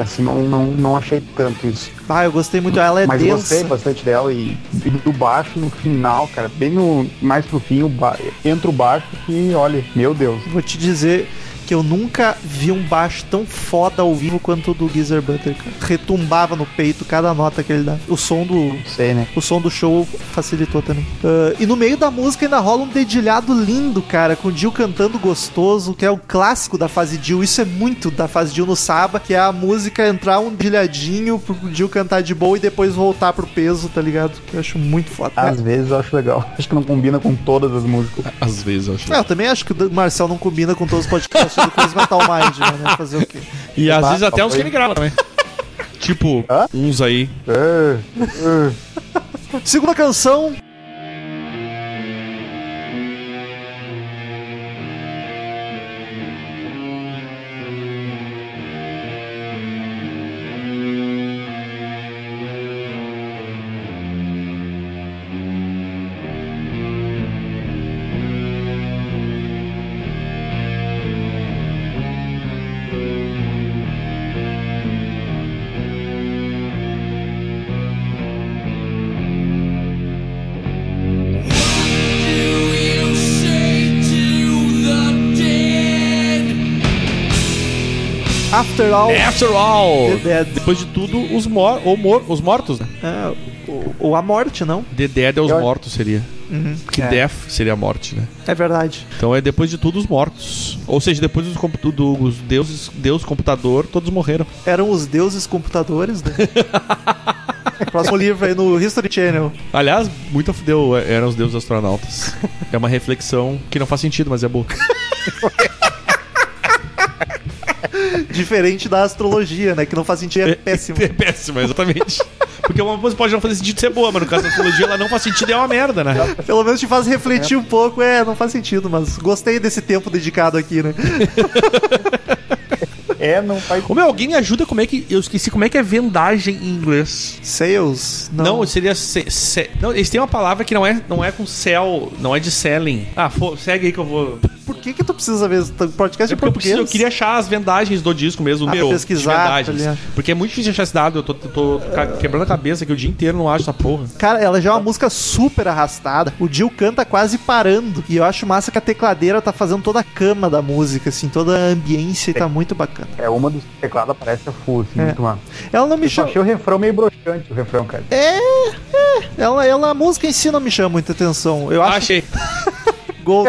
assim, não, não, não achei tanto isso. Ah, eu gostei muito. Ela é Mas densa. gostei bastante dela e, e do baixo no final, cara, bem no mais pro fim, o ba... entra o baixo que, olha, meu Deus. Vou te dizer que eu nunca vi um baixo tão foda ao vivo quanto o do Geezer Butter, cara. Retumbava no peito cada nota que ele dá. O som do, sei, né? O som do show facilitou também. Ah, e no meio da música ainda rola um dedilhado lindo, cara, com o Jill cantando gostoso, que é o clássico da fase Jill. Isso é muito da fase Jill no Saba, que é a música entrar um dedilhadinho pro Jill cantar de boa e depois voltar pro peso, tá ligado? Que eu acho muito foda. Às vezes eu acho legal. Acho que não combina com todas as músicas. Às vezes, eu acho. É, eu também acho que o Marcel não combina com todos os podcasts do Crazy Metal Mind, né? Fazer o quê? E às Bah, vezes até uns que ele grava também. tipo, Hã? uns aí. Ah, ah. Segunda canção. After All. After all. The Dead. Depois de tudo, os, mor ou mor os mortos, né? É, o, o A Morte, não? The Dead é os Eu- mortos, seria. Uhum. Porque É. Death seria a morte, né? É verdade. Então é depois de tudo os mortos. Ou seja, depois dos, do- dos deuses, Deus computador, todos morreram. Eram os deuses computadores, né? <laughs> Próximo livro aí no History Channel. Aliás, muito fudeu eram os deuses astronautas. É uma reflexão que não faz sentido, mas é boa. <laughs> Diferente da astrologia, né? Que não faz sentido, é péssimo. É péssimo, exatamente. Porque uma coisa pode não fazer sentido ser boa, mas no caso da astrologia ela não faz sentido e é uma merda, né? Pelo menos te faz refletir um pouco. É, não faz sentido, mas gostei desse tempo dedicado aqui, né? <laughs> É, não faz. Ô meu, alguém me ajuda como é que. Eu esqueci como é que é vendagem em inglês. Sales? Não, seria. Se, se- não, eles têm uma palavra que não é, não é com sell, não é de selling. Ah, fo- segue aí que eu vou. Por que que tu precisa ver? O podcast É eu, português? preciso, eu queria achar as vendagens do disco mesmo, Ah, meu. de pesquisar, vendagens. tá porque é muito difícil achar esse dado. Eu tô, tô ca- quebrando a cabeça aqui o dia inteiro, não acho essa porra. Cara, ela já é uma música super arrastada. O Jill canta quase parando. E eu acho massa que a tecladeira tá fazendo toda a cama da música, assim, toda a ambiência e tá muito bacana. É uma dos teclados aparece a full, assim, É. muito mano. Ela não me Eu chama. achei o refrão meio broxante, o refrão, cara. É, é. Ela, ela, a música em si não me chama muita atenção. Eu acho Achei. que <laughs> gol.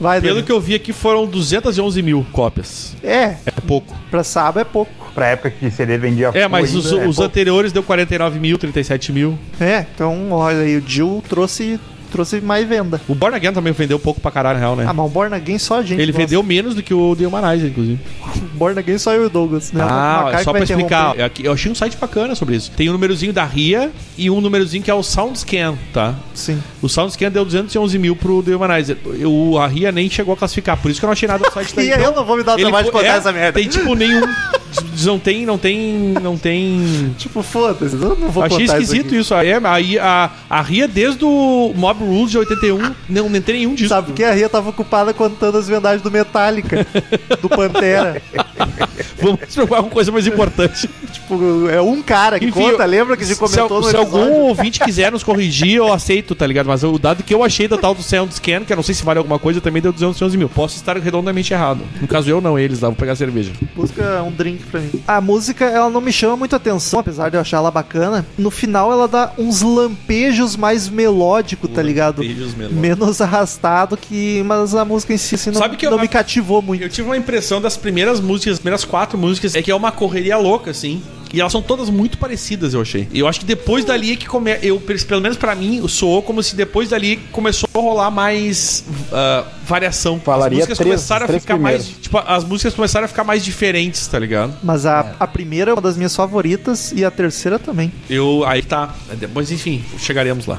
Vai, Pelo que eu vi aqui, foram 211 mil cópias. É, É pouco. pra sábado é pouco. Pra época que CD vendia É, mas os, é os anteriores deu 49 mil, 37 mil. É, então olha aí, o Jill trouxe, trouxe mais venda. O Born Again também vendeu pouco pra caralho, na real, né? Ah, mas o Born Again só a gente. Ele gosta. vendeu menos do que o The Humanizer, inclusive. <laughs> Born Again só eu e o Douglas, né? O Ah, só pra explicar. Eu, achei um site bacana sobre isso. Tem um númerozinho da RIA e um númerozinho que é o SoundScan, tá? Sim. O SoundScan deu 211 mil pro The Humanizer. Eu, a RIA nem chegou a classificar, por isso que eu não achei nada no site <laughs> da E eu não vou me dar o trabalho de contar é, essa merda. Tem tipo nenhum. <laughs> Não tem, não tem, não tem. <laughs> Tipo, foda-se, eu não vou Achei esquisito isso. isso. Aí, aí a, a RIA, desde o Mob Rules de 81, não, não tem nenhum disso. Sabe porque a Ria tava ocupada contando as vendagens do Metallica, <laughs> do Pantera. Vamos se preocupar com coisa mais importante. <laughs> tipo, é um cara que Enfim, conta, eu- lembra que a gente se, comentou se no algum episódio? ouvinte quiser nos corrigir, eu aceito, tá ligado? Mas o dado que eu achei da tal do SoundScan, que eu não sei se vale alguma coisa, também deu 211 mil. Posso estar redondamente errado. No caso eu não, eles lá, vou pegar cerveja. Busca um drink pra mim. A música, ela não me chama muita atenção, apesar de eu achar ela bacana. No final, ela dá uns lampejos mais melódicos, tá ligado? Lampejos melódicos. Menos arrastado que. Mas a música em si assim, não, Sabe que eu- não me cativou muito. Eu tive uma impressão das primeiras músicas, as primeiras quatro músicas, é que é uma correria louca, assim. E elas são todas muito parecidas, eu achei. E eu acho que depois dali é que come... eu Pelo menos pra mim, soou como se depois dali começou a rolar mais ah, variação. Falaria as músicas três- começaram a três ficar mais. primeiros. Tipo, as músicas começaram a ficar mais diferentes, tá ligado? Mas a, a primeira é uma das minhas favoritas e a terceira também. Eu. Aí tá. Depois, enfim, chegaremos lá.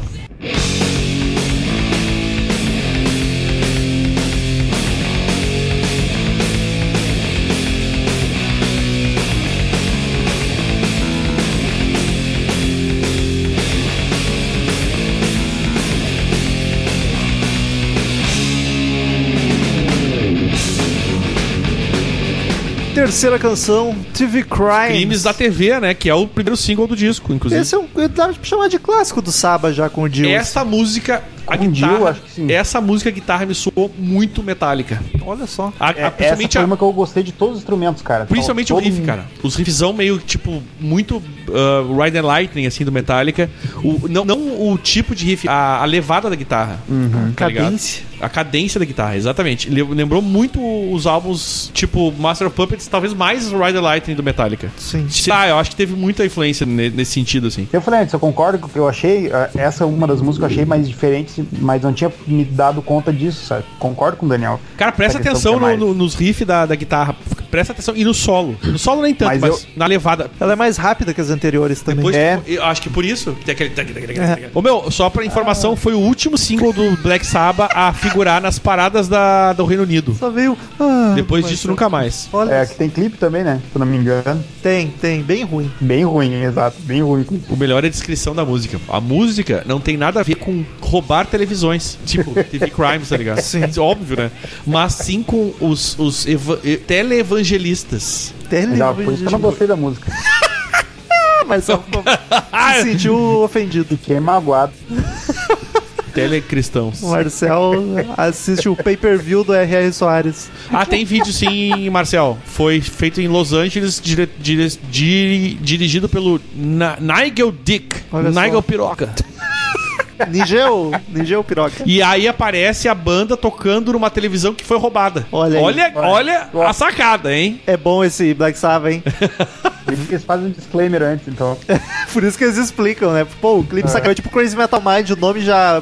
Terceira canção, TV Crimes. Crimes da TV, né? Que é o primeiro single do disco, inclusive. Esse é um. Eu dá pra chamar de clássico do Saba já com o Jill. Essa música, a Com guitarra. Dio, acho que sim. Essa música, a guitarra me soou muito metálica. Olha só. A, a- É, essa principalmente foi a- uma que eu gostei de todos os instrumentos, cara. Principalmente o riff, mundo- cara. Os riffzão meio, tipo, muito uh, Ride and Lightning, assim, do Metallica. O, não, não o tipo de riff, a, a levada da guitarra. tá ligado? A cadência da guitarra, exatamente. Le- Lembrou muito os álbuns, tipo, Master of Puppets, talvez mais Ride and Lightning do Metallica. Sim. Ah, eu acho que teve muita influência ne- nesse sentido, assim. Eu falei antes, eu concordo com o que eu achei. eh, Essa é uma das músicas que eu achei mais diferente, mas não tinha me dado conta disso, sabe? Concordo com o Daniel. Cara, presta atenção é no- mais- no- nos riffs da, da guitarra. Presta atenção. E no solo. No solo nem tanto, mas, Mas na levada. Ela é mais rápida que as anteriores também. Depois, É. eu acho que por isso. tem aquele- Ô meu, só pra informação, foi o último single do Black Sabbath a figurar nas paradas da, do Reino Unido. Só veio. ah, Depois disso, eu- nunca mais. Olha, É, que tem clipe também, né? Se eu não me engano. tem, tem, bem ruim. Bem ruim, exato. Bem ruim. O melhor é a descrição da música. A música não tem nada a ver com roubar televisões. Tipo, <laughs> TV Crimes, tá ligado? Sim. Óbvio, né? Mas sim com os, os eva- teleevangelistas. Já, por isso que eu não gostei da música. <laughs> mas só se sentiu ofendido. Fiquei magoado. <laughs> Telecristãos. O Marcel assiste o pay-per-view do R.R. Soares. Ah, tem vídeo sim, Marcel. Foi feito em Los Angeles, dire- dire- diri- dirigido pelo Na- Nigel Dick. Olha só. Nigel Piroca. Nigel, Nigel Piroca. E aí aparece a banda tocando numa televisão que foi roubada. Olha aí. olha, olha a sacada, hein? É bom esse Black Sabbath, hein? Por isso que eles fazem um disclaimer antes, então. <laughs> Por isso que eles explicam, né? Pô, o clipe sacou tipo Crazy Metal Mind, o nome já,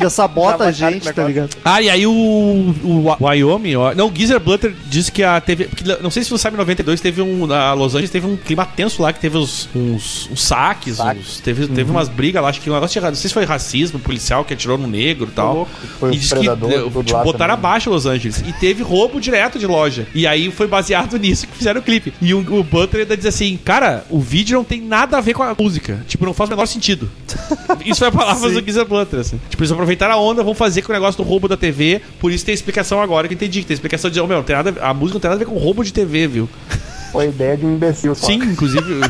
já sabota a gente, tá ligado? Ah, e aí o, o Wyoming, ó, não, o Geezer Blutter disse que a TV, porque não sei se você sabe, em 92 teve um, na Los Angeles teve um clima tenso lá, que teve os, uns, uns saques, Saques. uns- teve, teve umas brigas lá, acho que um negócio de, não sei se foi racismo, policial que atirou no negro e tal. louco. Foi e disse que tipo, botaram também. abaixo Los Angeles. E teve roubo direto de loja. E aí foi baseado <laughs> nisso que fizeram o clipe. E o, o Butler ainda diz assim, cara, o vídeo não tem nada a ver com a música. Tipo, não faz o menor sentido. <laughs> Isso foi a palavra do Geezer Butler, assim. Tipo, eles aproveitaram a onda, vão fazer com o negócio do roubo da TV. Por isso tem explicação agora que eu entendi. Tem explicação de, oh, meu, tem nada, a música não tem nada a ver com roubo de TV, viu? Foi a ideia de um imbecil só. Sim, inclusive,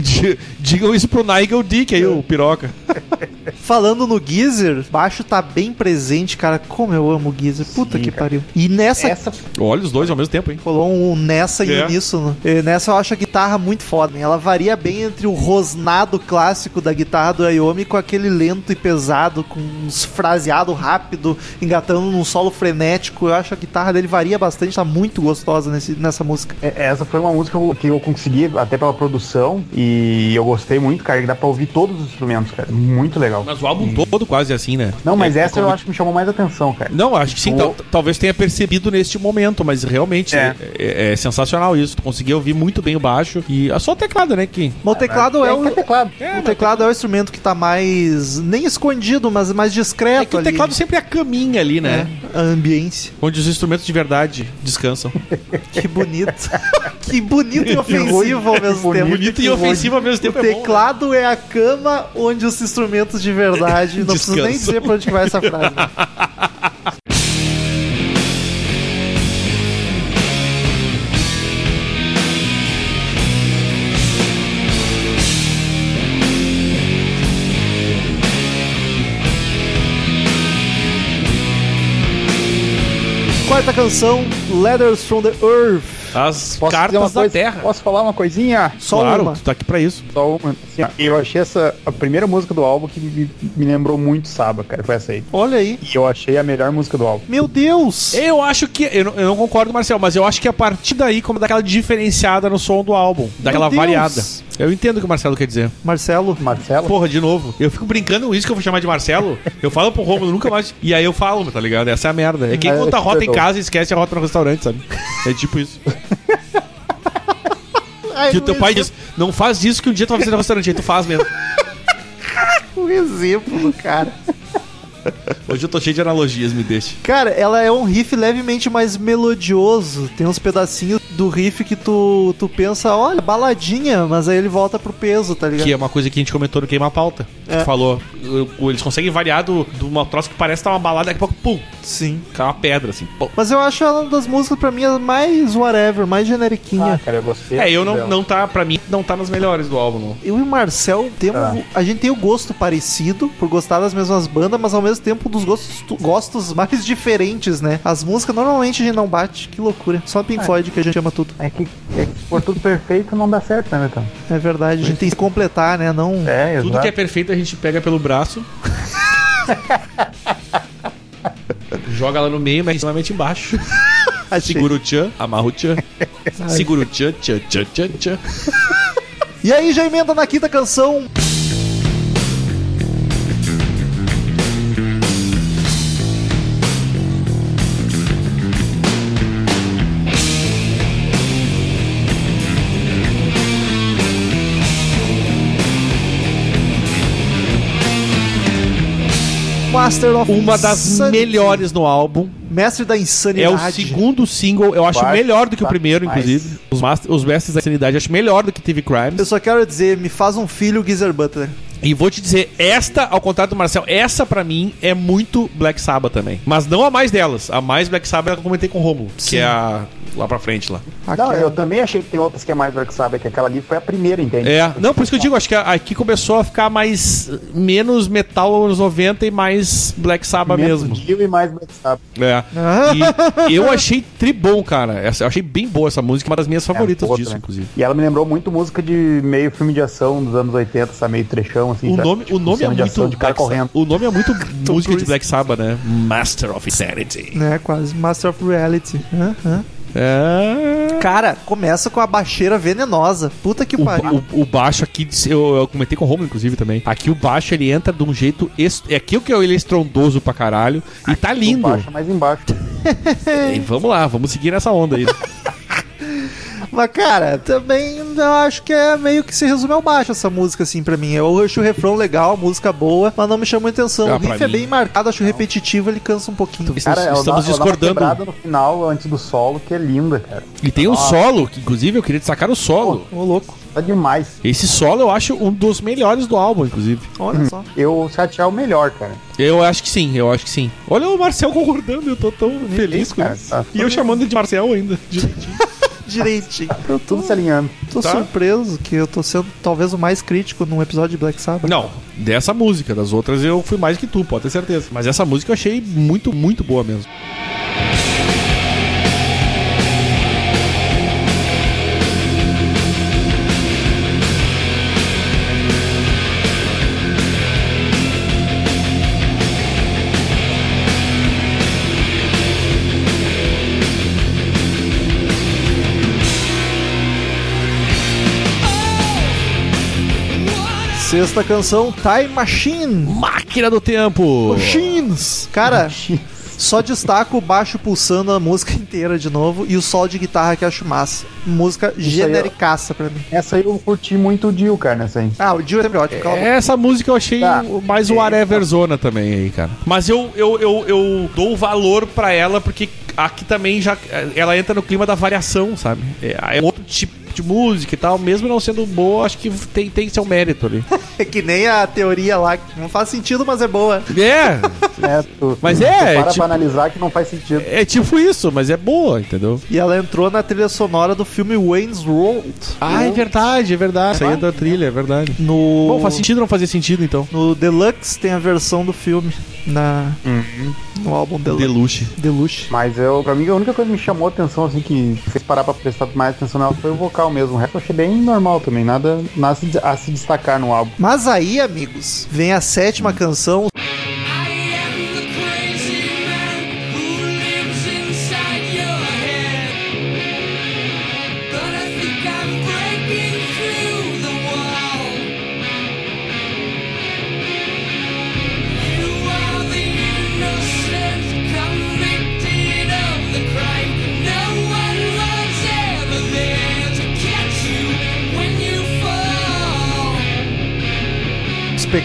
di- digam isso pro Nigel Dick aí, o piroca. <laughs> Falando no Geezer, baixo tá bem presente, cara. Como eu amo o Geezer. Puta Sim, que cara. pariu. E nessa Essa Olha os dois ao mesmo tempo, hein? Rolou um nessa e É. uníssono. E nessa eu acho a guitarra muito foda. hein? Ela varia bem entre o rosnado clássico da guitarra do Ayomi com aquele lento e pesado, com uns fraseado rápido, engatando num solo frenético. Eu acho a guitarra dele varia bastante, tá muito gostosa nesse, nessa música. É, Essa foi uma música que eu consegui, até pela produção, e eu gostei muito, cara, que dá pra ouvir todos os instrumentos, cara. Muito legal. Mas o álbum todo quase assim, né? Não, mas É, essa eu como- acho que me chamou mais atenção, cara. Não, acho que sim. O- tal- talvez tenha percebido neste momento, mas realmente é, É. é sensacional isso. Tu conseguia ouvir muito bem o baixo. E é só o teclado, né? Que... Mas o teclado é, É, o. é teclado. o teclado é o instrumento que tá mais. nem escondido, mas mais discreto É que o ali. teclado sempre é a caminha ali, né? É, a ambiência. Onde os instrumentos de verdade descansam. <laughs> Que bonito. <laughs> que bonito <laughs> e ofensivo ao mesmo tempo. Bonito e ofensivo ao mesmo O tempo é bom, né? teclado é a cama onde os instrumentos de verdade. Não preciso nem dizer pra onde que vai essa frase. né? Quarta canção, Letters from the Earth. As Posso cartas uma da coisa? Terra. Posso falar uma coisinha? Só claro, uma. tu tá aqui pra isso. Só uma. Assim, ó, eu achei essa a primeira música do álbum que me, me lembrou muito Saba, cara. Foi essa aí. Olha aí. E eu achei a melhor música do álbum. Meu Deus! Eu acho que. Eu não, eu não concordo, Marcel, mas eu acho que a partir daí, como daquela diferenciada no som do álbum, daquela Deus! variada. Eu entendo o que o Marcelo quer dizer. Marcelo, Marcelo? Porra, de novo. Eu fico brincando com isso que eu vou chamar de Marcelo. Eu falo pro Romulo nunca mais. E aí eu falo, tá ligado? Essa é a merda. É quem É, conta a rota em casa e esquece a rota no restaurante, sabe? É tipo isso. <laughs> Ai, Que o teu pai diz: Não faz isso que um dia tu vai fazer no restaurante. Aí tu faz mesmo. <laughs> Um exemplo, cara. Hoje eu tô cheio de analogias, me deixa. Cara, ela é um riff levemente mais melodioso. Tem uns pedacinhos do riff que tu, tu pensa, olha, baladinha, mas aí ele volta pro peso, tá ligado? Que é uma coisa que a gente comentou no Queima Pauta. Que É. tu falou. Eles conseguem variar do, de uma troça que parece estar uma balada, daqui a pouco, pum, Sim. cai uma pedra, assim. pum. Mas eu acho ela uma das músicas, pra mim, mais whatever, mais generiquinha. Ah, cara, eu gostei. É, eu não, dela. não tá, pra mim, não tá nas melhores do álbum, não. Eu e o Marcel temos. Ah. A gente tem o gosto parecido por gostar das mesmas bandas, mas ao mesmo tempo dos gostos, gostos mais <laughs> diferentes, né? As músicas normalmente a gente não bate. Que loucura. Só Pink Floyd que a gente ama tudo. É que, é que se for tudo perfeito, não dá certo, né, Betão? É verdade. A gente tem que completar, né? Não. É, exato. Tudo que é perfeito a gente pega pelo braço. <laughs> joga lá no meio, mas normalmente embaixo. <laughs> Achei. Segura o tchan, amarra o tchan. Segura o tchan, tchan, tchan, tchan, tchan. E aí já emenda na quinta canção. Master of Uma das Insanity. melhores no álbum. Mestre da É insanidade. o segundo single, eu acho Baixo, melhor do que o tá primeiro, mais. inclusive. Os, master, os Mestres da Sanidade eu acho melhor do que TV Eu Crimes. só quero dizer, me faz um filho, Geezer Butler. E vou te dizer, esta, ao contrário do Marcel, essa pra mim é muito Black Sabbath também. Mas não a mais delas. A mais Black Sabbath é a que eu comentei com o Romulo. Sim. Que é a lá pra frente lá. Não, Aquela- eu também achei que tem outras que é mais Black Sabbath, que aquela ali foi a primeira, entende? É, não, por isso que eu digo, acho que aqui começou a ficar mais. menos metal anos 90 e mais Black Sabbath Menos mesmo. Dio e mais Black Sabbath. É. E eu achei tribom, cara. Essa- Eu achei bem boa essa música, uma das minhas favoritas boa disso, também. inclusive. E ela me lembrou muito música de meio filme de ação dos anos 80, sabe? Meio trechão, assim. O nome, Tipo, o nome é cena de ação muito. de cara Black correndo. O nome é muito <laughs> música de. Black Sabbath, né? Master of Insanity. Né, quase Master of Reality. Aham. É. Cara, começa com a baixeira venenosa. Puta que O, pariu. o- o baixo aqui, eu, eu comentei com o Romulo, inclusive, também. Aqui o baixo ele entra de um jeito. est- É aqui o que ele é estrondoso pra caralho. E tá lindo. Baixa mais embaixo. <laughs> E vamos lá, vamos seguir nessa onda aí. <laughs> Mas, cara, também eu acho que é meio que se resume ao baixo essa música, assim, pra mim. Eu acho o refrão legal, a música boa, mas não me chamou atenção. Ah, o riff é mim- bem marcado, acho repetitivo, ele cansa um pouquinho. Cara, ela Estamos dá, ela dá uma discordando. quebrada no final, antes do solo, que é linda, cara. E tem o solo, que inclusive eu queria destacar o solo. Ô, louco. Tá demais. Esse solo eu acho um dos melhores do álbum, inclusive. Olha só. Eu se achar o melhor, cara. Eu acho que sim, eu acho que sim. Olha o Marcel <laughs> concordando, eu tô tão feliz com cara, isso. tá E eu chamando ele de Marcel ainda. <laughs> direitinho. Direitinho. Eu tô, tudo se alinhando. tô Tá. surpreso que eu tô sendo talvez o mais crítico num episódio de Black Sabbath. Não, dessa música, das outras eu fui mais que tu, pode ter certeza. Mas essa música eu achei muito, muito boa mesmo. Sexta canção, Time Machine. Máquina do Tempo! Machines. Cara, só destaco o baixo pulsando a música inteira de novo e o sol de guitarra que eu acho massa. Música ó. genericaça pra mim. Essa aí eu curti muito o Dio, cara, nessa aí. Ah, o Dio é sempre ótimo. cala a boca. Essa música eu achei Tá. o- mais o Whatever Zona também aí, cara. Mas eu, eu, eu, eu dou valor pra ela porque aqui também já ela entra no clima da variação, sabe? É, é outro tipo de música e tal, mesmo não sendo boa, acho que tem, tem seu mérito ali. É <laughs> que nem a teoria lá, que não faz sentido, mas é boa. É, É, tu, Mas tu é, para tipo- pra analisar que não faz sentido. é tipo isso, mas é boa, entendeu? E ela entrou na trilha sonora do filme Wayne's World. Ah, é verdade, é verdade. Aí é da trilha, é verdade. No, Bom, faz sentido ou não fazer sentido então? no Deluxe tem a versão do filme na, no álbum Deluxe. Deluxe. Deluxe. Mas eu, pra mim, a única coisa que me chamou a atenção, assim, que fez parar pra prestar mais atenção nela foi o vocal mesmo. O resto eu achei bem normal também, nada, nada a se- a se destacar no álbum. Mas aí, amigos, vem a sétima canção,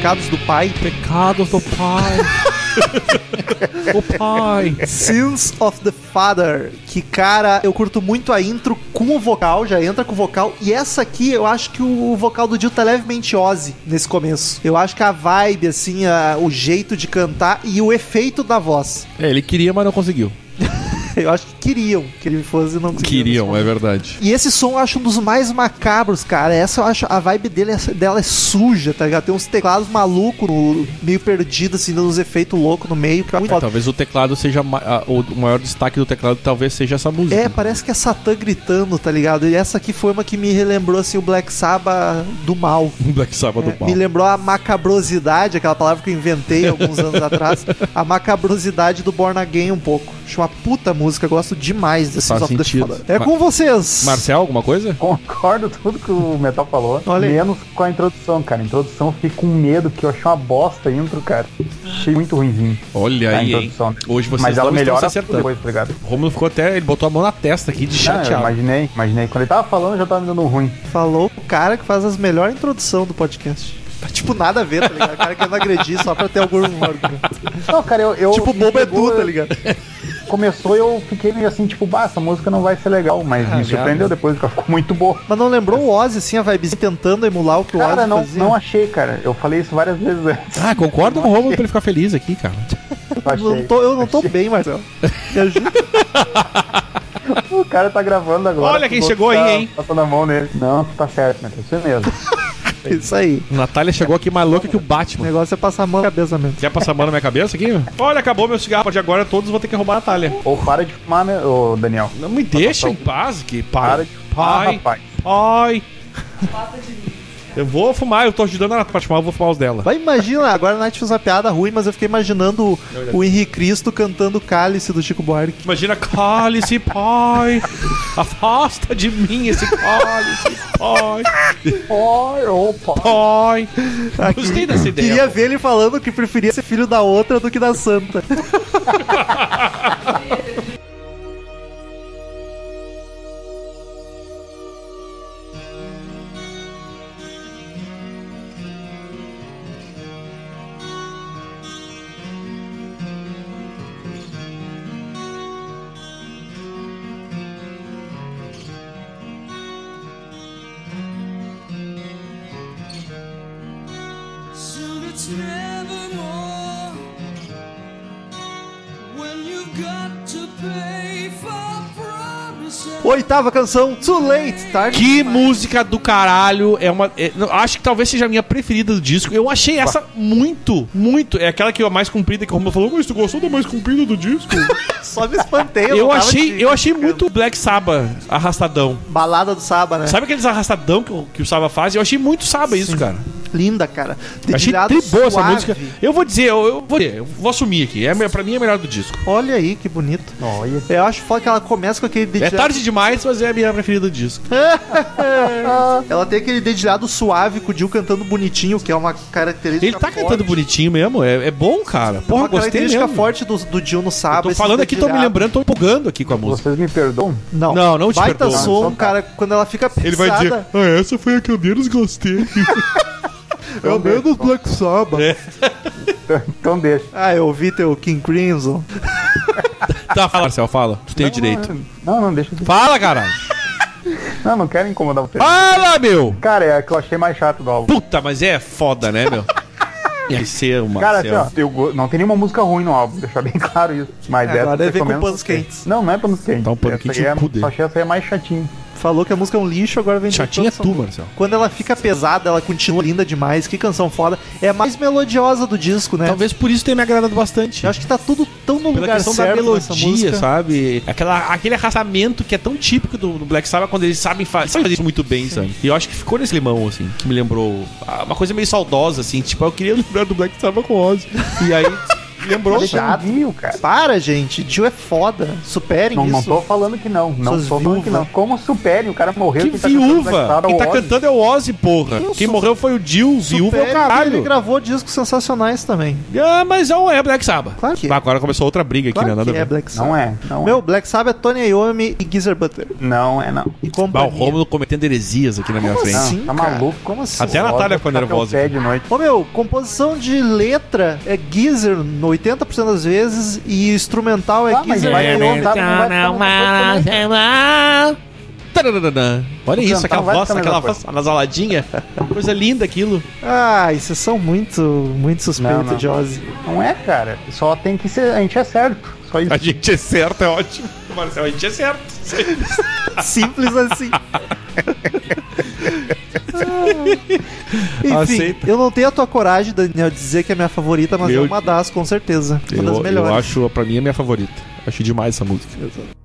Pecados do Pai. Pecados do pai. <laughs> o pai. Sins of the Father, que cara, eu curto muito a intro com o vocal, já entra com o vocal, e essa aqui eu acho que o vocal do Dio tá levemente Ozzy nesse começo. Eu acho que a vibe, assim, a- o jeito de cantar e o efeito da voz. É, ele queria, mas não conseguiu. <laughs> Eu acho que queriam que ele fosse e não Queriam, é verdade. E esse som eu acho um dos mais macabros, cara. Essa eu acho, a vibe dele, é- dela é suja, tá ligado? Tem uns teclados malucos, no- meio perdidos, assim, dando uns efeitos loucos no meio. Que é foda. Talvez o teclado seja. a- o maior destaque do teclado talvez seja essa música. É, parece que é Satã gritando, tá ligado? E essa aqui foi uma que me relembrou, assim, o Black Sabbath do mal. <laughs> Black Sabbath É, do mal. me lembrou a macabrosidade, aquela palavra que eu inventei alguns anos <laughs> atrás. A macabrosidade do Born Again um pouco. Acho uma puta música, gosto demais desse Faz of the sentido. Father. É Ma- com vocês! Marcel, alguma coisa? Concordo tudo que o Metal falou, Olha aí. menos com a introdução, cara. A introdução eu fiquei com medo, que eu achei uma bosta a intro, cara. Achei muito ruimzinho Olha a aí, hein? introdução. Hoje vocês Mas ela não melhora acertando. depois, tá ligado? O Romulo ficou até. Ele botou a mão na testa aqui de eu chateado. imaginei, imaginei. Quando ele tava falando, já tava me dando ruim. Falou o cara que faz as melhores introduções do podcast. Tá, tipo, nada a ver, tá ligado? O cara querendo agredir só pra ter algum argumento. Não, cara, eu. eu Tipo, bobo é pegou- tu, tá ligado? <laughs> Começou e eu fiquei meio assim, tipo, bah, essa música não vai ser legal, mas Ah, me surpreendeu né? depois, ficou muito boa. Mas não lembrou o Ozzy, assim, a vibezinha tentando emular o que o Cara, Ozzy não, fazia? não achei, cara. Eu falei isso várias vezes antes. Ah, concordo com o Romulo pra ele ficar feliz aqui, cara. Eu Eu não achei. tô, eu não tô bem, Marcelo. Me ajuda. <laughs> O cara tá gravando agora. Olha quem o chegou outro aí, tá hein? Passando a mão nele. Não, tu tá certo, né? Isso mesmo. Isso aí. Natália chegou aqui mais louca que o O Batman. negócio é passar a mão na cabeça mesmo. Quer passar a mão na minha cabeça aqui? Olha, acabou meu cigarro. De agora todos vão ter que roubar a Natália. Ou para de fumar, né, ô Daniel? Não me deixa em paz, que pai. Para de fumar, pai, pai. Eu vou fumar, eu tô ajudando a pra fumar, eu vou fumar os dela. Vai, imagina, agora a Nath fez uma piada ruim, mas eu fiquei imaginando o, Henrique Cristo cantando o cálice do Chico Buarque. Imagina, cálice, pai. Afasta de mim esse cálice, pai. Oi, opa. Pai. Ah, Gostei dessa ideia. Queria ver ele falando que preferia ser filho da outra do que da santa. <laughs> Oitava canção, Too Late, tarde. Que música do caralho. É uma. é- não, acho que talvez seja a minha preferida do disco. Eu achei essa muito, muito. É aquela que é a mais comprida que o Romulo falou, mas tu gostou da mais comprida do disco? <laughs> Só me espantei. eu tava achei, eu achei muito Black Sabbath arrastadão. Balada do Saba, né? Sabe aqueles arrastadão que, o- que o Saba faz? Eu achei muito Saba isso, cara. Linda, cara. Eu achei Dedilhado tri boa essa música. Eu vou dizer, eu, eu vou, dizer, eu vou assumir aqui. É, pra mim é a melhor do disco. Olha aí, que bonito. Olha. Eu acho foda que ela começa com aquele É dedilhado... tarde demais, mas é a minha preferida do disco. <laughs> Ela tem aquele dedilhado suave com o Jill cantando bonitinho, que é uma característica Ele tá forte. cantando bonitinho mesmo, é, é bom, cara. É Porra, uma gostei característica mesmo. forte do, do Jill no sábado. Tô esse falando aqui, tô me lembrando, tô empolgando aqui com a música. Vocês me perdoam? Não, Não, não te Baita perdoo. som, tá. cara, quando ela fica pesada. Ele vai dizer, ah, essa foi a que eu menos gostei. <laughs> é o menos Black Sabbath. É. <laughs> Então deixa. Ah, eu ouvi teu King Crimson. tá, fala, Marcel, fala. Tu tem o direito. Não, não, deixa. Fala, caralho. <laughs> Não, não quero incomodar você. Fala, meu. Cara, é a que eu achei mais chato do álbum. Puta, mas é foda, né, meu? <laughs> Ia ser uma. Cara, assim, ó, eu não tem nenhuma música ruim no álbum, deixar bem claro isso. Mas Agora essa ele vem pelo com panos quentes. Não, não é panos quentes. Dá um pano quente é. Só achei essa aí mais chatinho. Falou que a música é um lixo, agora vem Chatinha é tu, Marcel. Quando ela fica pesada, ela continua linda demais. Que canção foda. É a mais melodiosa do disco, né? Talvez por isso tenha me agradado bastante. Eu acho que tá tudo tão no Pela lugar questão da certo nessa melodia, sabe? Aquela, aquele arrastamento que é tão típico do, do Black Sabbath quando eles sabem fa- sabem fazer isso muito bem, sabe? E eu acho que ficou nesse limão, assim, que me lembrou ah, uma coisa meio saudosa, assim, tipo, eu queria lembrar do Black Sabbath com Ozzy. E aí, lembrou. Um Dio, cara. Para, gente. Jill é foda. Superem Não, isso. não tô falando que não. Não Suas tô falando que não. Como supere? O cara morreu. Que quem tá viúva! É Quem o tá Ozzy. cantando é o Ozzy, porra. Quem sou- morreu foi o Jill, viúva é o que Ele caralho. gravou discos sensacionais também. Ah, mas não é Black Sabbath. Claro que é. Agora começou outra briga aqui, Claro né? Nada é. Black Sabbath. Não é. Não Meu, Black Sabbath é Tony Iommi e Geezer Butler. é. Não é, não. E Bah, o. Rômulo cometendo heresias aqui na minha Como frente. assim, Tá maluco? Como assim? Até a Foda, Natália ficou o nervosa. Ô meu, composição de letra é Geezer no 80% das vezes e instrumental é Ah, mas Geezer vai ter Sabe, não vai. Tarararã. Olha isso, cantar aquela voz, aquela voz anasaladinha. Coisa linda aquilo. Ah, vocês são muito, muito suspeitos não. de Ozzy. Não é, cara. Só tem que ser. A gente é certo. Só isso. A gente é certo, é ótimo. Marcelo, a gente é certo. <laughs> Simples assim. <laughs> <laughs> Enfim, Aceita. eu não tenho a tua coragem, Daniel, de dizer que é minha favorita, mas Meu- é uma das, com certeza. Uma das Eu, melhores. eu acho, pra mim, é minha favorita. Acho demais essa música. Nona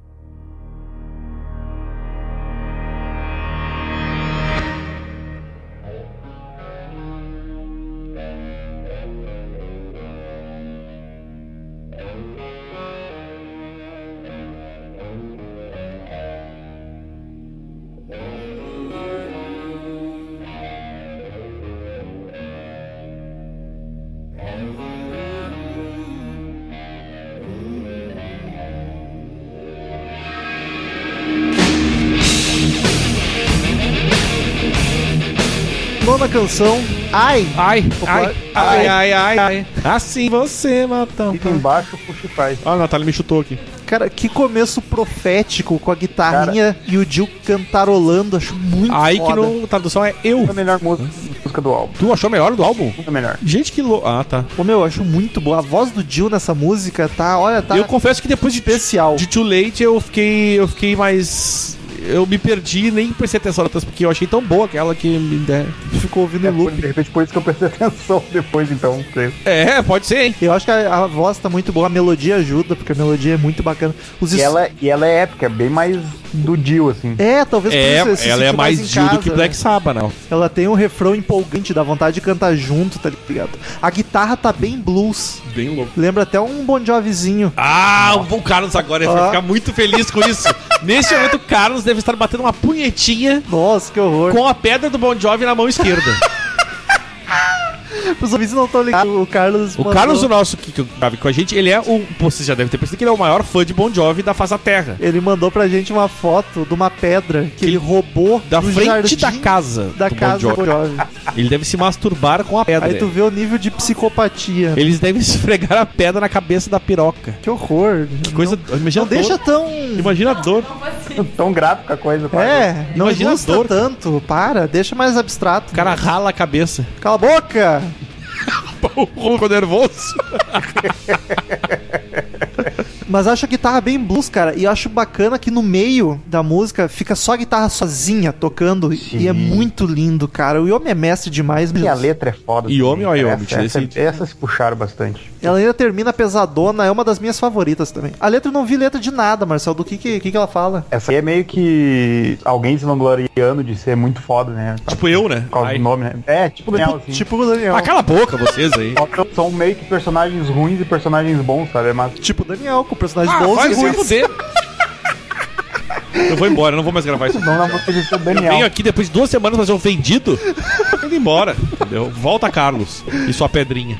canção, Ai. Ai, ai, ai, ai, ai, ai. Assim você mata. Fica embaixo, puxa e faz. Ah, a Natália me chutou aqui. Cara, que começo profético com a guitarrinha e o Jill cantarolando, acho muito Aí que foda. no tradução é eu. É a melhor música. música do álbum. Tu achou melhor do álbum? Muito melhor. Gente, que louco. Ah, tá. Ô meu, eu acho muito boa. A voz do Jill nessa música tá, olha, tá eu confesso que depois de, especial. de Too Late eu fiquei, eu fiquei mais. Eu me perdi e nem prestei atenção nas porque eu achei tão boa aquela que me der. Ficou ouvindo É, em loop. por- de repente por isso que eu prestei atenção <laughs> depois, então. porque- É, pode ser, hein? Eu acho que a, a voz tá muito boa, a melodia ajuda, porque a melodia é muito bacana. Os E es- ela, e ela é épica, é bem mais do Dio, assim. É, talvez É, por isso ela é mais Jill do que Black né? Sabbath, não. Ela tem um refrão empolgante, dá vontade de cantar junto, tá ligado? A guitarra tá bem blues. Bem louco. Lembra até um Bon Jovizinho. Ah, o Carlos agora vai Ah. ficar muito feliz com isso. <laughs> Nesse momento, o Carlos deve estar batendo uma punhetinha Nossa, que horror. com a pedra do Bon Jovi na mão esquerda. <laughs> Os ouvintes não estão ligados. O Carlos. O Carlos, o nosso que, que grave com a gente, ele é o. Vocês já devem ter percebido que ele é o maior fã de Bon Jovi da face da Terra. Ele mandou pra gente uma foto de uma pedra que ele roubou Da do frente da casa da do casa do Bon Bon Jovi. Jovi. Ele deve se masturbar com a pedra. Aí tu vê o nível de psicopatia. Eles devem <laughs> esfregar a pedra na cabeça da piroca. Que horror. Que coisa. Imagina Não a dor. deixa tão. Imagina a dor. <laughs> Tão gráfica a coisa. É, não Imagina a dor, tanto. Para, deixa mais abstrato. O cara rala a cabeça. Cala a boca! O Romulo ficou nervoso. <laughs> Mas acho a guitarra bem blues, cara. E acho bacana que no meio da música fica só a guitarra sozinha tocando. E é muito lindo, cara. O Yomi é mestre demais. E a letra é foda. Yomi ou. Yomi? Essa, essa, se puxaram bastante. Ela ainda termina pesadona, é uma das minhas favoritas também. A letra eu não vi letra de nada, Marcel. Do que que, que, que ela fala? Essa aí é meio que alguém se vangloriando de ser muito foda, né? Tipo eu, né? Por causa Ai. do nome, né? É, tipo Daniel, assim. Tipo o Daniel. Ah, cala a boca, vocês aí. São meio que personagens ruins e personagens bons, sabe? Mas Tipo o Daniel, com personagens Ah, bons vai e ruins. fuder. Eu vou embora, eu não vou mais gravar isso. não na música de ser Eu Daniel. venho aqui depois de duas semanas fazer ofendido. Indo embora, entendeu? Volta, Carlos. E sua pedrinha.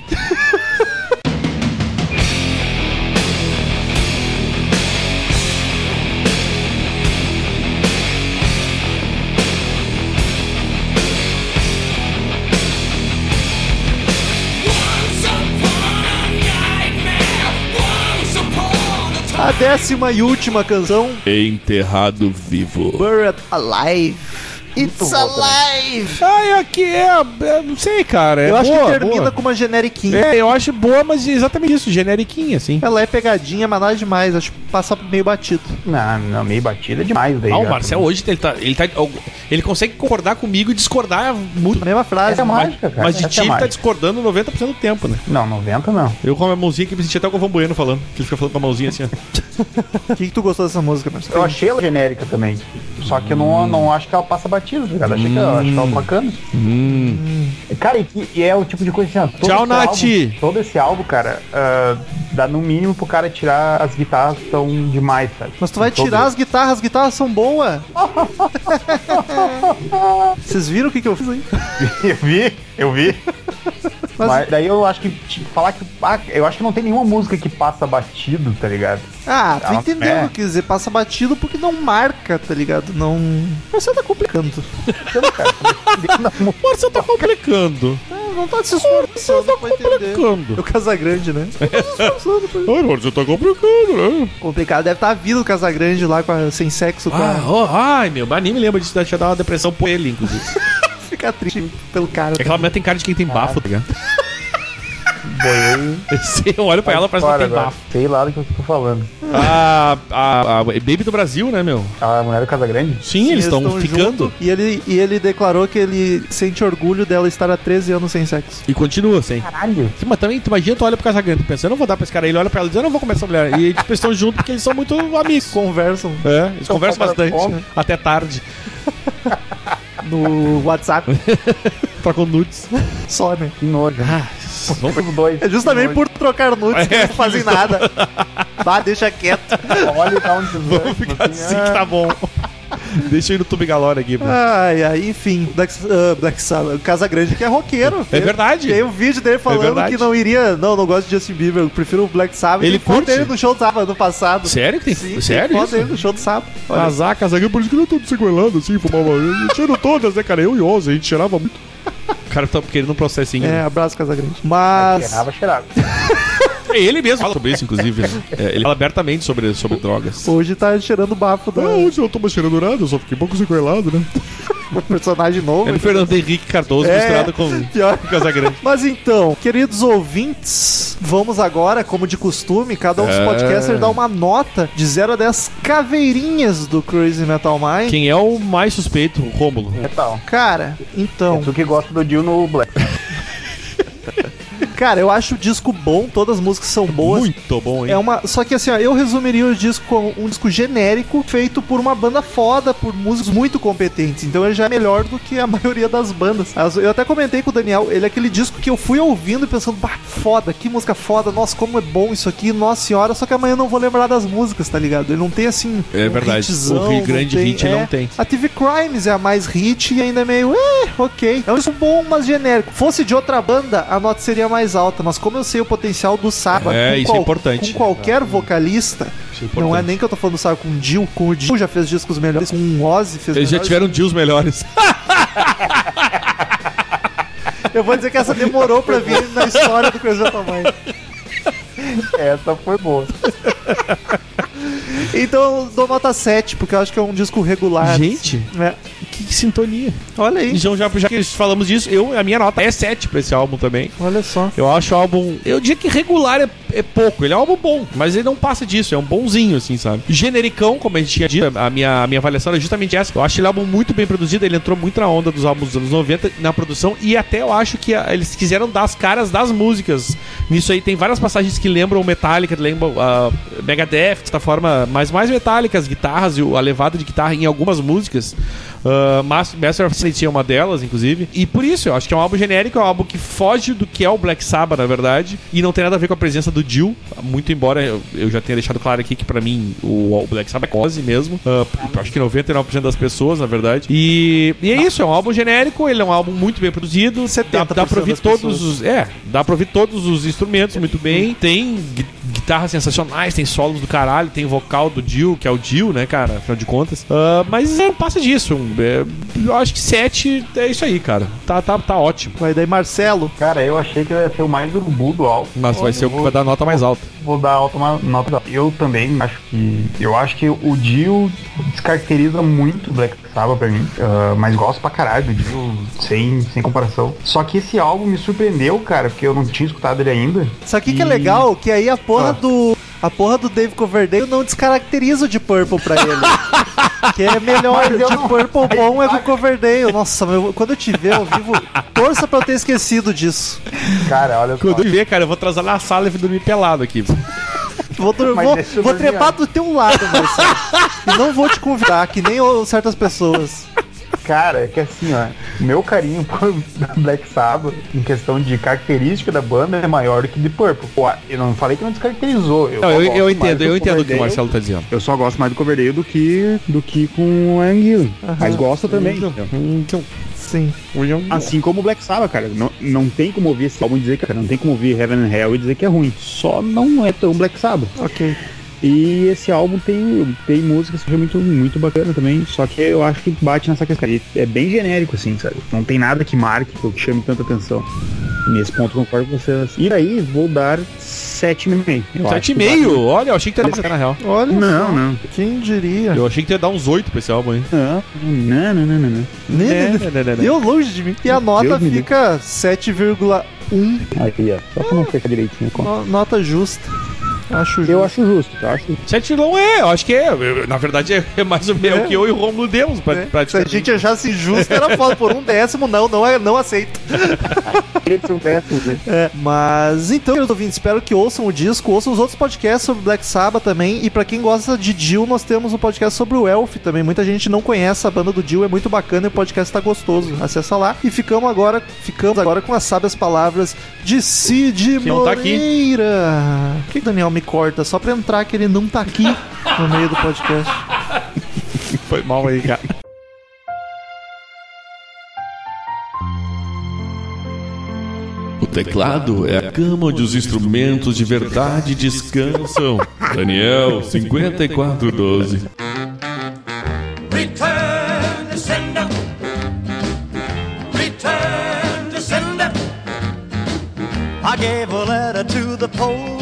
A décima e última canção, Enterrado vivo. Buried Alive. It's alive! Ah, aqui é. é, Não sei, cara. É eu acho boa, que termina boa. com uma generiquinha. É, eu acho boa, mas exatamente isso, generiquinha, assim. Ela é pegadinha, mas nada demais. Acho que passa meio batido. Não, não, meio batida demais daí. Ah, o. Marcel hoje ele tá, ele tá. Ele consegue concordar comigo e discordar muito. A mesma frase. Essa é mas- mágica, cara. Mas de Essa ti é ele tá discordando 90% do tempo, né? Não, 90 não. Eu com a minha mãozinha que me senti até o Galvão Bueno falando. Que ele fica falando com a mãozinha assim, ó. <laughs> O que, que tu gostou dessa música, Marcelo? Eu achei ela genérica também. Só que eu não, não acho que ela passa batida, tá ligado? Achei que ela, acho ela bacana. Cara, e, que- e é o tipo de coisa assim, ó, todo Tchau, esse Nath. álbum- todo esse álbum, cara, ah, dá no mínimo pro cara tirar as guitarras que são demais, sabe? Mas tu vai Todo tirar as guitarras, as guitarras são boas. <laughs> Vocês viram o que, que eu fiz aí? eu vi, eu vi. Mas- Mas, daí eu acho que tipo, falar que. ah, eu acho que não tem nenhuma música que passa batido, tá ligado? Ah, tu Ah, entendeu é. o que quer dizer? Passa batido porque não marca, tá ligado? Não. Você tá complicando. <laughs> Mu- Marcel tá complicando. Não, não tá se esforçando tá pra entender. complicando. O Casagrande, né? Não tá se esforçando Marcel tá complicando, né? Complicado. Deve estar a vida do Casagrande lá com a- sem sexo, com Ah, a... oh, ai, meu, mas nem me lembra disso. Deixa eu dar uma depressão por ele, inclusive. <laughs> Fica triste pelo cara. Aquela mulher tem cara de quem tem bafo, tá ligado? boiei. <laughs> Eu olho pra ela, parece que tem agora. bafo. Sei lá do que eu tô falando. A, a, a Baby do Brasil, né, meu? A mulher do Casagrande? Sim, eles estão tão ficando. junto, E ele, e ele declarou que ele sente orgulho dela estar há 13 anos sem sexo. E continua sem. Caralho. Sim, mas também, tu imagina, tu olha pro Casagrande pensa, eu não vou dar pra esse cara. Ele olha pra ela e diz, eu não vou comer essa mulher. E tipo, eles estão juntos porque eles são muito amigos. Conversam É, eles Então, conversam bastante. né? Até tarde. <laughs> no WhatsApp <laughs> Trocam nudes. só, né? Que nojo. Ah, vamos Os dois. É justamente por trocar nudes que É, eles não fazem nada. <laughs> Bah, deixa quieto. Olha e dá um tesouro. Vamos ficar assim que tá bom. <laughs> Deixa eu ir no Tube Galore aqui, mano. Ai, ai, enfim, Black, ah, Black Sabbath, o Casagrande que é roqueiro. É verdade. Tem um vídeo dele falando verdade. que não iria. Não, não gosto de Justin Bieber, eu prefiro o Black Sabbath. Ele curte? dele no show do sábado no passado. Sério que tem? Sim, Sério tem foto dele no show do sábado. Olha, Azar, Casagrande, por isso que eu tô sequelando assim, fumava. Eu tiro todas, né, cara? Eu e Oza, a gente cheirava muito. O cara tá querendo um processinho. É, né? abraço, Casagrande. Mas. Cheirava, cheirava. <laughs> É, Ele mesmo fala sobre isso, inclusive. né? É, ele fala abertamente sobre, sobre drogas. Hoje tá cheirando bafo da. hoje eu não tô mais cheirando nada, eu só fiquei um pouco sequelado, né? <laughs> um personagem novo. É do Fernando Henrique Cardoso É. misturado com Pior. Casagrande. Mas então, queridos ouvintes, vamos agora, como de costume, cada um dos É. podcasters dá uma nota de 0 a 10 caveirinhas do Crazy Metal Mind. Quem é o mais suspeito? O Rômulo. É tal. Cara, então, Tu que gosta do Dio no Black. <laughs> cara, eu acho o disco bom, todas as músicas são boas. Muito bom, hein? É uma, só que assim, ó, eu resumiria o disco como um disco genérico feito por uma banda foda, por músicos muito competentes. Então ele já é melhor do que a <laughs> maioria das bandas. As- Eu até comentei com o Daniel, ele é aquele disco que eu fui ouvindo e pensando, bah, foda, que música foda, nossa, como é bom isso aqui, nossa senhora, só que amanhã eu não vou lembrar das músicas, tá ligado? Ele não tem assim. É verdade. hitzão, O não Grande tem- hit é. não tem. A TV Crimes é a mais hit e ainda é meio, eh, ok. É um disco bom, mas genérico. Fosse de outra banda, a nota seria mais alta, mas como eu sei o potencial do Saba, É, com isso é importante. com qualquer vocalista, Isso é não é nem que eu tô falando do Saba com o Dio, com o Dio já fez discos melhores, com o Ozzy fez Eles já melhores. tiveram dias melhores. <laughs> Eu vou dizer que essa demorou pra vir na história do Crazy Metal Mind. Essa foi boa. Então eu dou nota 7, porque eu acho que é um disco regular. Gente, É. que sintonia. Olha aí, Então, já, já que falamos disso, eu, a minha nota é 7 pra esse álbum também. olha só. Eu acho o álbum. Eu diria que regular é, é pouco. Ele é um álbum bom, mas ele não passa disso. É um bonzinho, assim, sabe? Genericão, como a gente tinha dito, a minha, a minha avaliação era justamente essa. Eu acho ele álbum muito bem produzido. Ele entrou muito na onda dos álbuns dos anos 90 na produção. E até eu acho que ah, eles quiseram dar as caras das músicas. Nisso aí tem várias passagens que lembram Metallica, lembram a Megadeth, de certa forma, mas mais Metallica, as guitarras e a levada de guitarra em algumas músicas. Uh, Mas- Master of Sanity é uma delas, inclusive. E por isso, eu acho que é um álbum genérico, é um álbum que foge do que é o Black Sabbath, na verdade. E não tem nada a ver com a presença do Jill. Muito embora eu, eu já tenha deixado claro aqui que pra mim o, o Black Sabbath é quase mesmo. Uh, acho que 99% das pessoas, na verdade. E, e é isso, é um álbum genérico, ele é um álbum muito bem produzido. Dá, 70% dá pra ouvir todos pessoas. os. É, dá pra ouvir todos os instrumentos muito bem. Tem gui- guitarras sensacionais, tem solos do caralho, tem vocal do Jill, que é o Jill, né, cara? Afinal de contas. Ah, mas é, passa disso. É, eu acho que 7 é isso aí, cara. Tá, tá, tá ótimo. Vai daí Marcelo. Cara, eu achei que ia ser o mais urubu do álbum. Mas vai ser o que vai dar a nota mais alta. Vou dar alta uma nota. alta. Eu também acho que. Eu acho que o Dio descaracteriza muito o Black Sabbath pra mim. ah, mas gosto pra caralho do Dio, sem, sem comparação. Só que esse álbum me surpreendeu, cara, porque eu não tinha escutado ele ainda. O que, que é E- legal? Que aí a porra Ah. do. A porra do Dave Coverdale não descaracteriza o de Purple pra ele. <laughs> que é melhor, o de não- Purple bom é do Coverdale. Nossa, meu, quando eu te ver ao vivo, torça pra eu ter esquecido disso. Cara, olha só. Quando eu ver, cara, eu vou atrasar na sala e dormir pelado aqui. Vou, vou, vou trepar do teu lado, Marcelo. e não vou te convidar, que nem o- certas pessoas. Cara, é que assim, ó, o meu carinho <laughs> por Black Sabbath, em questão de característica da banda, é maior do que de Purple. Pô, eu não falei que não descaracterizou. Eu, Não, eu, eu entendo, do eu entendo o que o. Marcelo tá dizendo. Eu só gosto mais do Coverdale do que, do que com o Ian Gillan. Mas gosto também. entendeu? Então, Sim. Assim como o Black Sabbath, cara. Não, não tem como ouvir esse álbum e dizer que, cara, não tem como ouvir Heaven and Hell e dizer que é ruim. Só não é tão Black Sabbath. Ok. E esse álbum tem, tem músicas que é muito, muito bacana também. Só que eu acho que bate nessa questão. E É bem genérico, assim, sabe? Não tem nada que marque, ou que chame tanta atenção. Nesse ponto concordo com vocês. E aí, vou dar 7,5. Eu acho que 7,5? Olha, eu achei que tu ia dar na real. Olha Não, só. não. Quem diria? Eu achei que tu ia dar uns 8 pra esse álbum aí. Não, não, não, não, não. não. Nem- É, né, né, né. Deu longe de mim. E a nota Deus fica 7,1. Aí, ó. Só pra não fechar direitinho no- Nota justa. Acho justo. Eu acho justo, eu acho 7 não é, eu acho que é. Eu- Na verdade, é- é mais ou menos É. o que eu e o Romulo demos. Pra, né? Se a gente achasse justo, era foda. Por um décimo, não, não, é- não aceito. que são dessas, né? É, mas então, queridos ouvintes, espero que ouçam o disco, ouçam os outros podcasts sobre Black Sabbath também. E pra quem gosta de Dio, nós temos um podcast sobre o Elf também. Muita gente não conhece a banda do Dio, é muito bacana e o podcast tá gostoso. Acessa lá. E ficamos agora, ficamos agora com as sábias palavras de Cid Que tá aqui. Moreira. Por que que o Daniel me corta? Só pra entrar que ele não tá aqui no meio do podcast. <laughs> Foi mal aí, cara. O teclado é a cama onde os instrumentos de verdade descansam. Daniel, 5412. Return to sender. Return to sender. I gave a letter to the postman.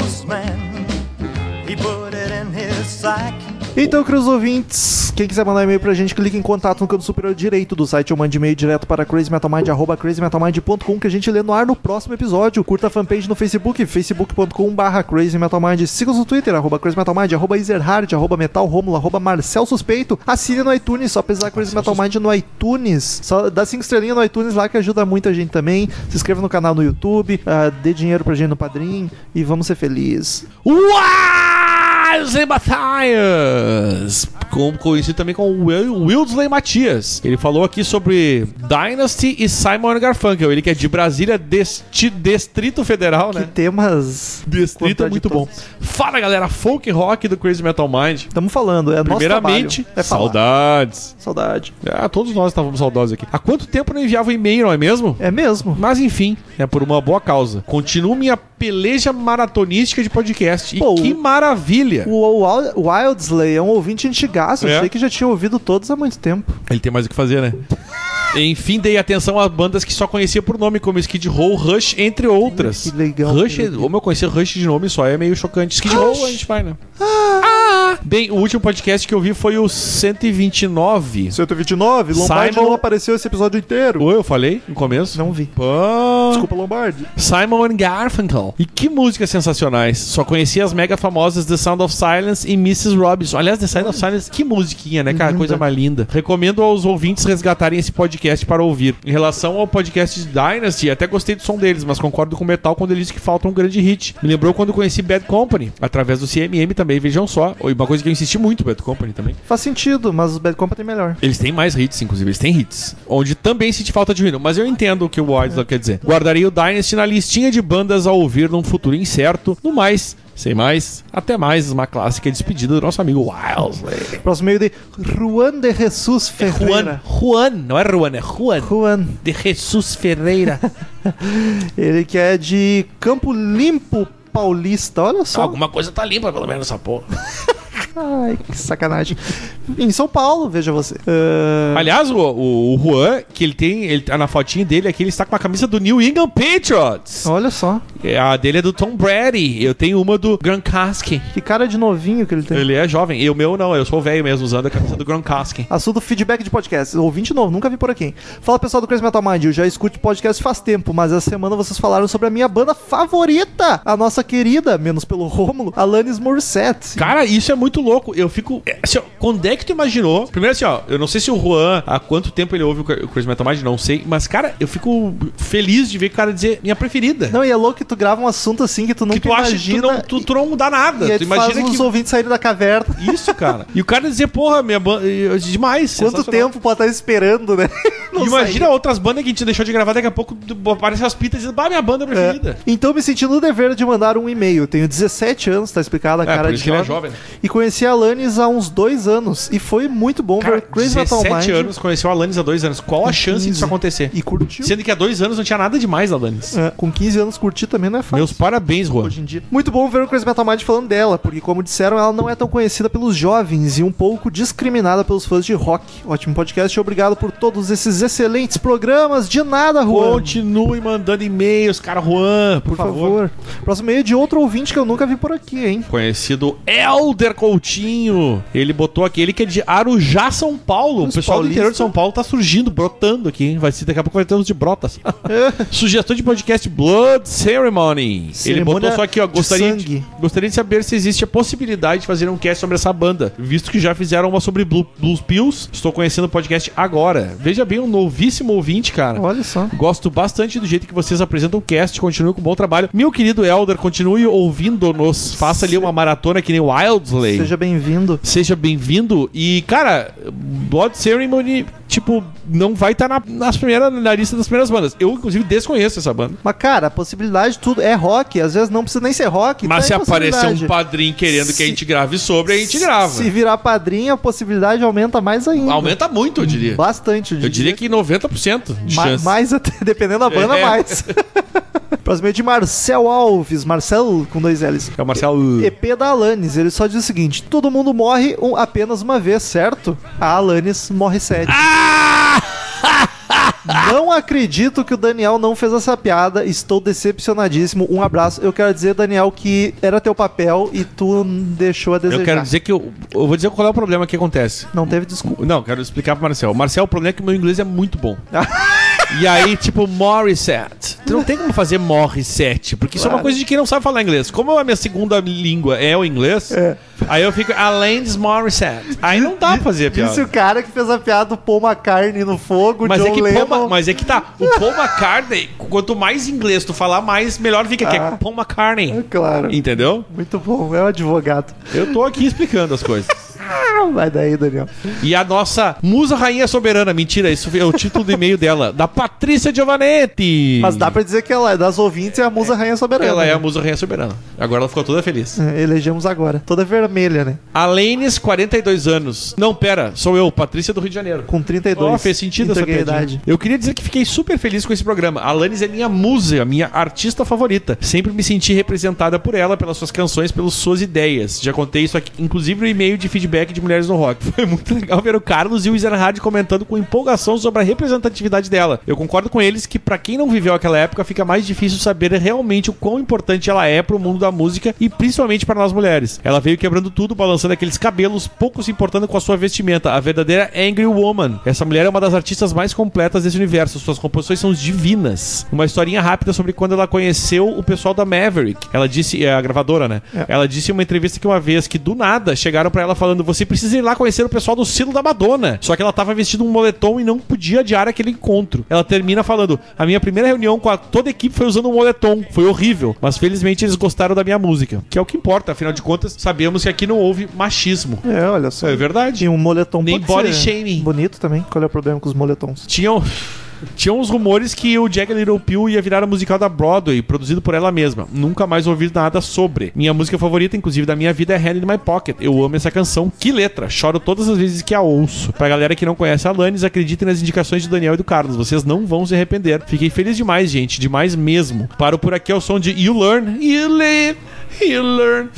Então, queridos ouvintes, quem quiser mandar e-mail pra gente, clique em contato no canto superior direito do site ou mande e-mail direto para crazymetalmind, arroba crazymetalmind.com que a gente lê no ar no próximo episódio. Curta a fanpage no Facebook, facebook.com barra crazymetalmind. Siga-nos no Twitter, arroba crazymetalmind, arroba ezerhard, arroba metalromulo, arroba marcel suspeito. Assine no iTunes, só pesquisar Crazy Metal Mind no iTunes. Só dá cinco estrelinhas no iTunes lá que ajuda muita gente também. Se inscreva no canal no YouTube, ah, dê dinheiro pra gente no Padrim e vamos ser felizes. Wilsley Matthias! Com, conhecido também como Will, Wilsley Matias. Ele falou aqui sobre Dynasty e Simon Garfunkel. Ele que é de Brasília, desti, Distrito Federal, Que né? temas Distrito é muito bom. Fala galera, folk rock do Crazy Metal Mind. Estamos falando, é nosso Primeiramente, trabalho. É saudades. Saudade. Ah, todos nós estávamos saudosos aqui. Há quanto tempo não enviava e-mail, não é mesmo? É mesmo. Mas enfim, é por uma boa causa. Continuo minha peleja maratonística de podcast. E Pô, que o- maravilha! O Wild- Wildsley é um ouvinte antigaço. Eu É. achei que já tinha ouvido todos há muito tempo. Ele tem mais o que fazer, né? Enfim, dei atenção a bandas que só conhecia por nome, como Skid Row, Rush, entre outras. Que legal, Rush, que legal. como eu conhecia Rush de nome só, é meio chocante. Skid Row a gente vai, né? Ah. Bem, o último podcast que eu vi foi o 129. 129, Lombardi Simon- não apareceu esse episódio inteiro. Ou eu falei no começo? Não vi. Pô. Desculpa, Lombardi. Simon and E que músicas sensacionais. Só conhecia as mega famosas The Sound of Silence e Mrs. Robinson. Aliás, The Sound of Silence, que musiquinha, né, cara? Linda. Coisa mais linda. Recomendo aos ouvintes resgatarem esse podcast para ouvir. Em relação ao podcast de Dynasty, até gostei do som deles, mas concordo com o Metal quando ele diz que falta um grande hit. Me lembrou quando conheci Bad Company, através do CMM também, vejam só. Uma coisa que eu insisti muito, Bad Company também. Faz sentido, mas os Bad Company é melhor. Eles têm mais hits, inclusive, eles têm hits. Onde também senti falta de hino, mas eu entendo o que o Wildslow quer dizer. Guardarei o Dynasty na listinha de bandas a ouvir num futuro incerto. No mais, sem mais, até mais uma clássica despedida do nosso amigo Wildslow. Próximo meio de Juan de Jesus Ferreira. Juan, não é Juan, é Juan. Juan. De Jesus Ferreira. <laughs> Ele que é de Campo Limpo Paulista. Olha só. Alguma coisa tá limpa, pelo menos, essa porra. <laughs> Ai, que sacanagem. Em São Paulo, veja você. Ah, Aliás, o, o, o Juan, que ele tem, ele tá na fotinha dele aqui, ele está com uma camisa do New England Patriots. olha só. É, A dele é do Tom Brady. Eu tenho uma do Gronkowski. Que cara de novinho que ele tem. Ele é jovem. E o meu não, eu sou velho mesmo, usando a camisa do Gronkowski. Assunto feedback de podcast. Ouvinte novo, nunca vi por aqui. Fala pessoal do Crazy Metal Mind, eu já escuto podcast faz tempo, mas essa semana vocês falaram sobre a minha banda favorita, a nossa querida, menos pelo Rômulo, Alanis Morissette. Cara, isso é muito louco. Eu fico. é, Assim, ó, quando é que tu imaginou? Primeiro, assim, ó, eu não sei se o Juan, há quanto tempo ele ouve o Cra- o Crazy Metal Mind, não sei. Mas, cara, eu fico feliz de ver o cara dizer minha preferida. Não, e é louco que tu grava um assunto assim que tu nunca que tu acha que tu imagina. não, tu, tu não muda nada. e tu tu faz imagina os que. ouvintes saírem da caverna. Isso, cara. E o cara dizer, porra, minha banda. Demais. Quanto tempo pode estar esperando, né? <laughs> Não Imagina sair. outras bandas que a gente deixou de gravar, daqui a pouco tu- aparece as pitas dizendo, bah, minha banda preferida. É. Então me senti no dever de mandar um e-mail. Tenho 17 anos, tá explicado a É, cara de ele é jovem. E conheci a Alanis há uns dois anos. E foi muito bom Cara, ver Crazy Metal 17 Mind. anos, conheceu a Alanis há dois anos. Qual a chance 15. disso acontecer? E curtiu. Sendo que há dois anos não tinha nada demais Alanis. É, com 15 anos curtir também não é fácil. Meus parabéns, Juan. Hoje em dia. Muito bom ver o Crazy Metal Mind falando dela, porque, como disseram, ela não é tão conhecida pelos jovens e um pouco discriminada pelos fãs de rock. Ótimo podcast obrigado por todos esses excelentes programas. De nada, Juan. Continue mandando e-mails, cara, Juan, por, por favor. favor. Próximo e-mail de outro ouvinte que eu nunca vi por aqui, hein? Conhecido Elder Coutinho. Ele botou aqui, ele que é de Arujá, São Paulo. Os o pessoal do paulistas. interior de São Paulo tá surgindo, brotando aqui. hein? Vai ser daqui a pouco vai ter uns de brotas. <laughs> Sugestão de podcast Blood Ceremony. Ele Cerimônia botou só aqui, ó. de Gostaria de, sangue. gostaria de saber se existe a possibilidade de fazer um cast sobre essa banda, visto que já fizeram uma sobre Blue- Blues Pills. Estou conhecendo o podcast agora. Veja bem, um novíssimo ouvinte, cara. Olha só. Gosto bastante do jeito que vocês apresentam o cast. Continue com um bom trabalho. Meu querido Elder, continue ouvindo-nos. Faça ali uma maratona que nem o Wildsley. Seja bem-vindo. Seja bem-vindo. E, cara, Blood Ceremony, tipo, não vai estar na, nas primeiras, na lista das primeiras bandas. Eu, inclusive, desconheço essa banda. Mas, cara, a possibilidade de tudo é rock. Às vezes não precisa nem ser rock. Mas se tá a aparecer um padrinho querendo que a Se- gente grave sobre, a gente grava. Se virar padrinho, a possibilidade aumenta mais ainda. Aumenta muito, eu diria. Bastante, Eu diria que 90% de Ma- chance. mais até, <laughs> dependendo da banda, É. mais. <laughs> Próximo é de Marcel Alves. Marcel com dois L's. É o Marcelo. EP da Alanis, ele só diz o seguinte: todo mundo morre um- apenas uma vez, certo? A Alanis morre sete. Ah! <laughs> Não acredito que o Daniel não fez essa piada. Estou decepcionadíssimo. Um abraço. Eu quero dizer, Daniel, que era teu papel e tu deixou a desejar. Eu quero dizer que eu, eu vou dizer qual é o problema que acontece. Não teve desculpa. Não, quero explicar pro Marcel. Marcel, o problema é que o meu inglês é muito bom. <laughs> E aí, tipo, Morissette. Tu não tem como fazer Morissette, porque isso é uma Claro. coisa de quem não sabe falar inglês. Como a minha segunda língua é o inglês, É. aí eu fico Alanis Morissette. Aí não dá pra fazer a piada. Disse o cara que fez a piada do Paul McCartney no fogo, Mas John é, que Lennon. Paul, mas é que tá. O Paul McCartney, quanto mais inglês tu falar, mais melhor fica, que é Ah. Paul McCartney. É Claro. Entendeu? Muito bom, é um advogado. Eu tô aqui explicando as coisas. <laughs> Ah, vai daí, Daniel. E a nossa musa rainha soberana, mentira, isso é o título do e-mail dela, da Patrícia Giovanetti. Mas dá pra dizer que ela é das ouvintes e a musa rainha soberana. Ela é a musa rainha soberana. Agora ela ficou toda feliz. É, Elegemos agora. Toda vermelha, né? Alaines, 42 anos. Não, pera, sou eu, Patrícia do Rio de Janeiro. Com 32. Ó, fez sentido essa piadinha. Eu queria dizer que fiquei super feliz com esse programa. A Alanis é minha musa, minha artista favorita. Sempre me senti representada por ela, pelas suas canções, pelas suas ideias. Já contei isso aqui, inclusive no e-mail de feedback de Mulheres no Rock. <laughs> Foi muito legal ver o Carlos e o Ezerhard comentando com empolgação sobre a representatividade dela. Eu concordo com eles que pra quem não viveu aquela época, fica mais difícil saber realmente o quão importante ela é pro mundo da música e principalmente para nós mulheres. Ela veio quebrando tudo, balançando aqueles cabelos, pouco se importando com a sua vestimenta. A verdadeira Angry Woman. Essa mulher é uma das artistas mais completas desse universo. Suas composições são divinas. Uma historinha rápida sobre quando ela conheceu o pessoal da Maverick. Ela disse, é a gravadora, né? É. Ela disse em uma entrevista que uma vez que do nada chegaram pra ela falando: "Você precisa ir lá conhecer o pessoal do silo da Madonna". Só que ela tava vestida um moletom e não podia adiar aquele encontro. Ela termina falando: "A minha primeira reunião com a, toda a equipe foi usando um moletom. Foi horrível, mas felizmente eles gostaram da minha música, que é o que importa. Afinal de contas, sabemos que aqui não houve machismo". É, olha só. É verdade. Tinha um moletom Nem body ser shaming. Bonito também. Qual é o problema com os moletons? Tinham. Tinham uns rumores que o Jagged Little Pill ia virar um musical da Broadway, produzido por ela mesma. Nunca mais ouvi nada sobre. Minha música favorita, inclusive da minha vida, é Hand in My Pocket. Eu amo essa canção. Que letra! Choro todas as vezes que a ouço. Pra galera que não conhece a Alanis, acreditem nas indicações de Daniel e do Carlos. Vocês não vão se arrepender. Fiquei feliz demais, gente. Demais mesmo. Paro por aqui ao som de You Learn, You Live, <laughs> Learn.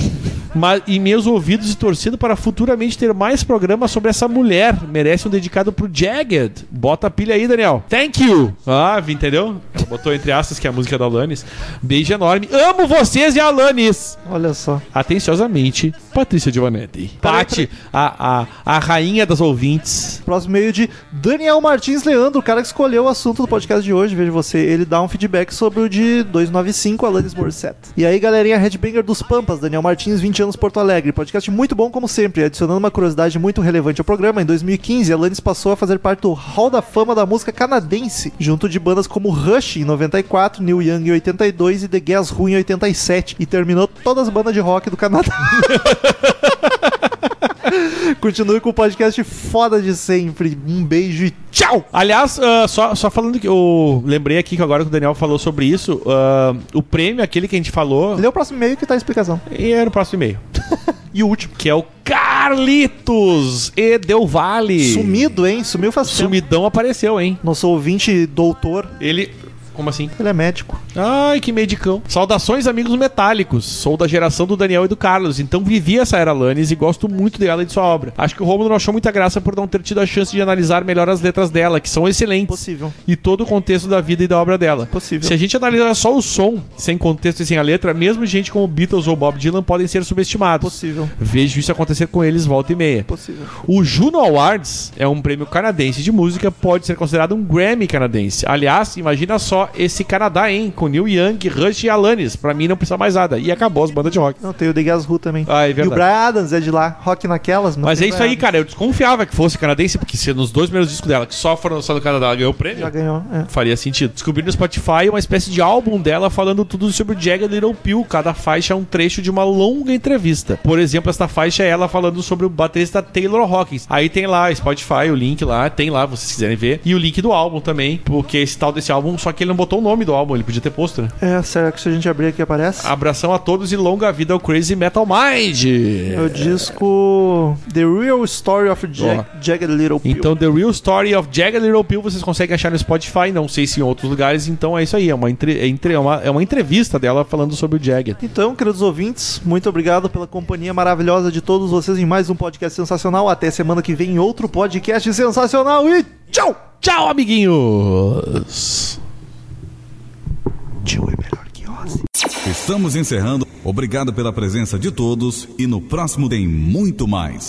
Mas, e meus ouvidos e torcendo para futuramente ter mais programas sobre essa mulher. Merece um dedicado pro Jagged. Bota a pilha aí, Daniel. Thank you. Ah, vi, entendeu? Ela botou entre aspas que é a música da Alanis. Beijo enorme. Amo vocês e a Alanis. Olha só. Atenciosamente, Patrícia Giovanetti. Pati, a, a, a rainha das ouvintes. Próximo meio de Daniel Martins Leandro, o cara que escolheu o assunto do podcast de hoje. Veja você, ele dá um feedback sobre o de 295, Alanis Morissette. E aí, galerinha Headbanger dos Pampas, Daniel Martins, 20 anos, Porto Alegre. Podcast muito bom, como sempre. Adicionando uma curiosidade muito relevante ao programa, em 2015, Alanis passou a fazer parte do Hall da Fama da música canadense, junto de bandas como Rush em 94, Neil Young em 82 e The Guess Who em 87. E terminou todas as bandas de rock do Canadá. <laughs> <laughs> Continue com o podcast foda de sempre. Um beijo e tchau! Aliás, ah, só, só falando que eu lembrei aqui que agora que o Daniel falou sobre isso, ah, o prêmio, aquele que a gente falou, Lê o próximo e-mail que tá a explicação. e é no próximo e-mail. <laughs> E o último. Que é o Carlitos e Del Vale. Sumido, hein? Sumiu faz tempo. Sumidão apareceu, hein? Nosso ouvinte doutor, Ele. Como assim? ele é médico. Ai, que medicão. Saudações, amigos metálicos. Sou da geração do Daniel e do Carlos, então vivi essa era Alanis e gosto muito dela e de sua obra. Acho que o Romulo não achou muita graça por não ter tido a chance de analisar melhor as letras dela, que são excelentes. Possível. E todo o contexto da vida e da obra dela. Possível. Se a gente analisar só o som, sem contexto e sem a letra, mesmo gente como Beatles ou Bob Dylan podem ser subestimados. Possível. Vejo isso acontecer com eles volta e meia. Possível. O Juno Awards é um prêmio canadense de música, pode ser considerado um Grammy canadense. Aliás, imagina só esse Canadá, hein? Com Neil Young, Rush e Alanis. Pra mim não precisa mais nada. E acabou as bandas de rock. Não, tem o The Guess Who também. Ah, é e o verdade. Brian Adams é de lá. Rock naquelas. Mas é isso aí, cara. Eu desconfiava que fosse canadense, porque se nos dois primeiros discos dela, que só foram lançados no Canadá, ela ganhou o prêmio. Já ganhou. É. Faria sentido. Descobri no Spotify uma espécie de álbum dela falando tudo sobre o Jagged Little Pill. Cada faixa é um trecho de uma longa entrevista. Por exemplo, esta faixa é ela falando sobre o baterista Taylor Hawkins. Aí tem lá, Spotify, o link lá, tem lá, vocês quiserem ver. E o link do álbum também, porque esse tal desse álbum, só que ele não botou o nome do álbum, ele podia ter posto, né? É, será que se a gente abrir aqui aparece? Abração a todos e longa vida ao Crazy Metal Mind. É o disco The Real Story of Jag Jagged Little Pill. Então, The Real Story of Jagged Little Pill vocês conseguem achar no Spotify, não sei se em outros lugares. Então é isso aí, é uma, entre- é entre- é uma, é uma entrevista dela falando sobre o Jagged. Então, queridos ouvintes, muito obrigado pela companhia maravilhosa de todos vocês em mais um podcast sensacional. Até semana que vem em outro podcast sensacional e tchau! Tchau, amiguinhos! Tio é melhor que Ozzy. Estamos encerrando. Obrigado pela presença de todos e no próximo tem muito mais.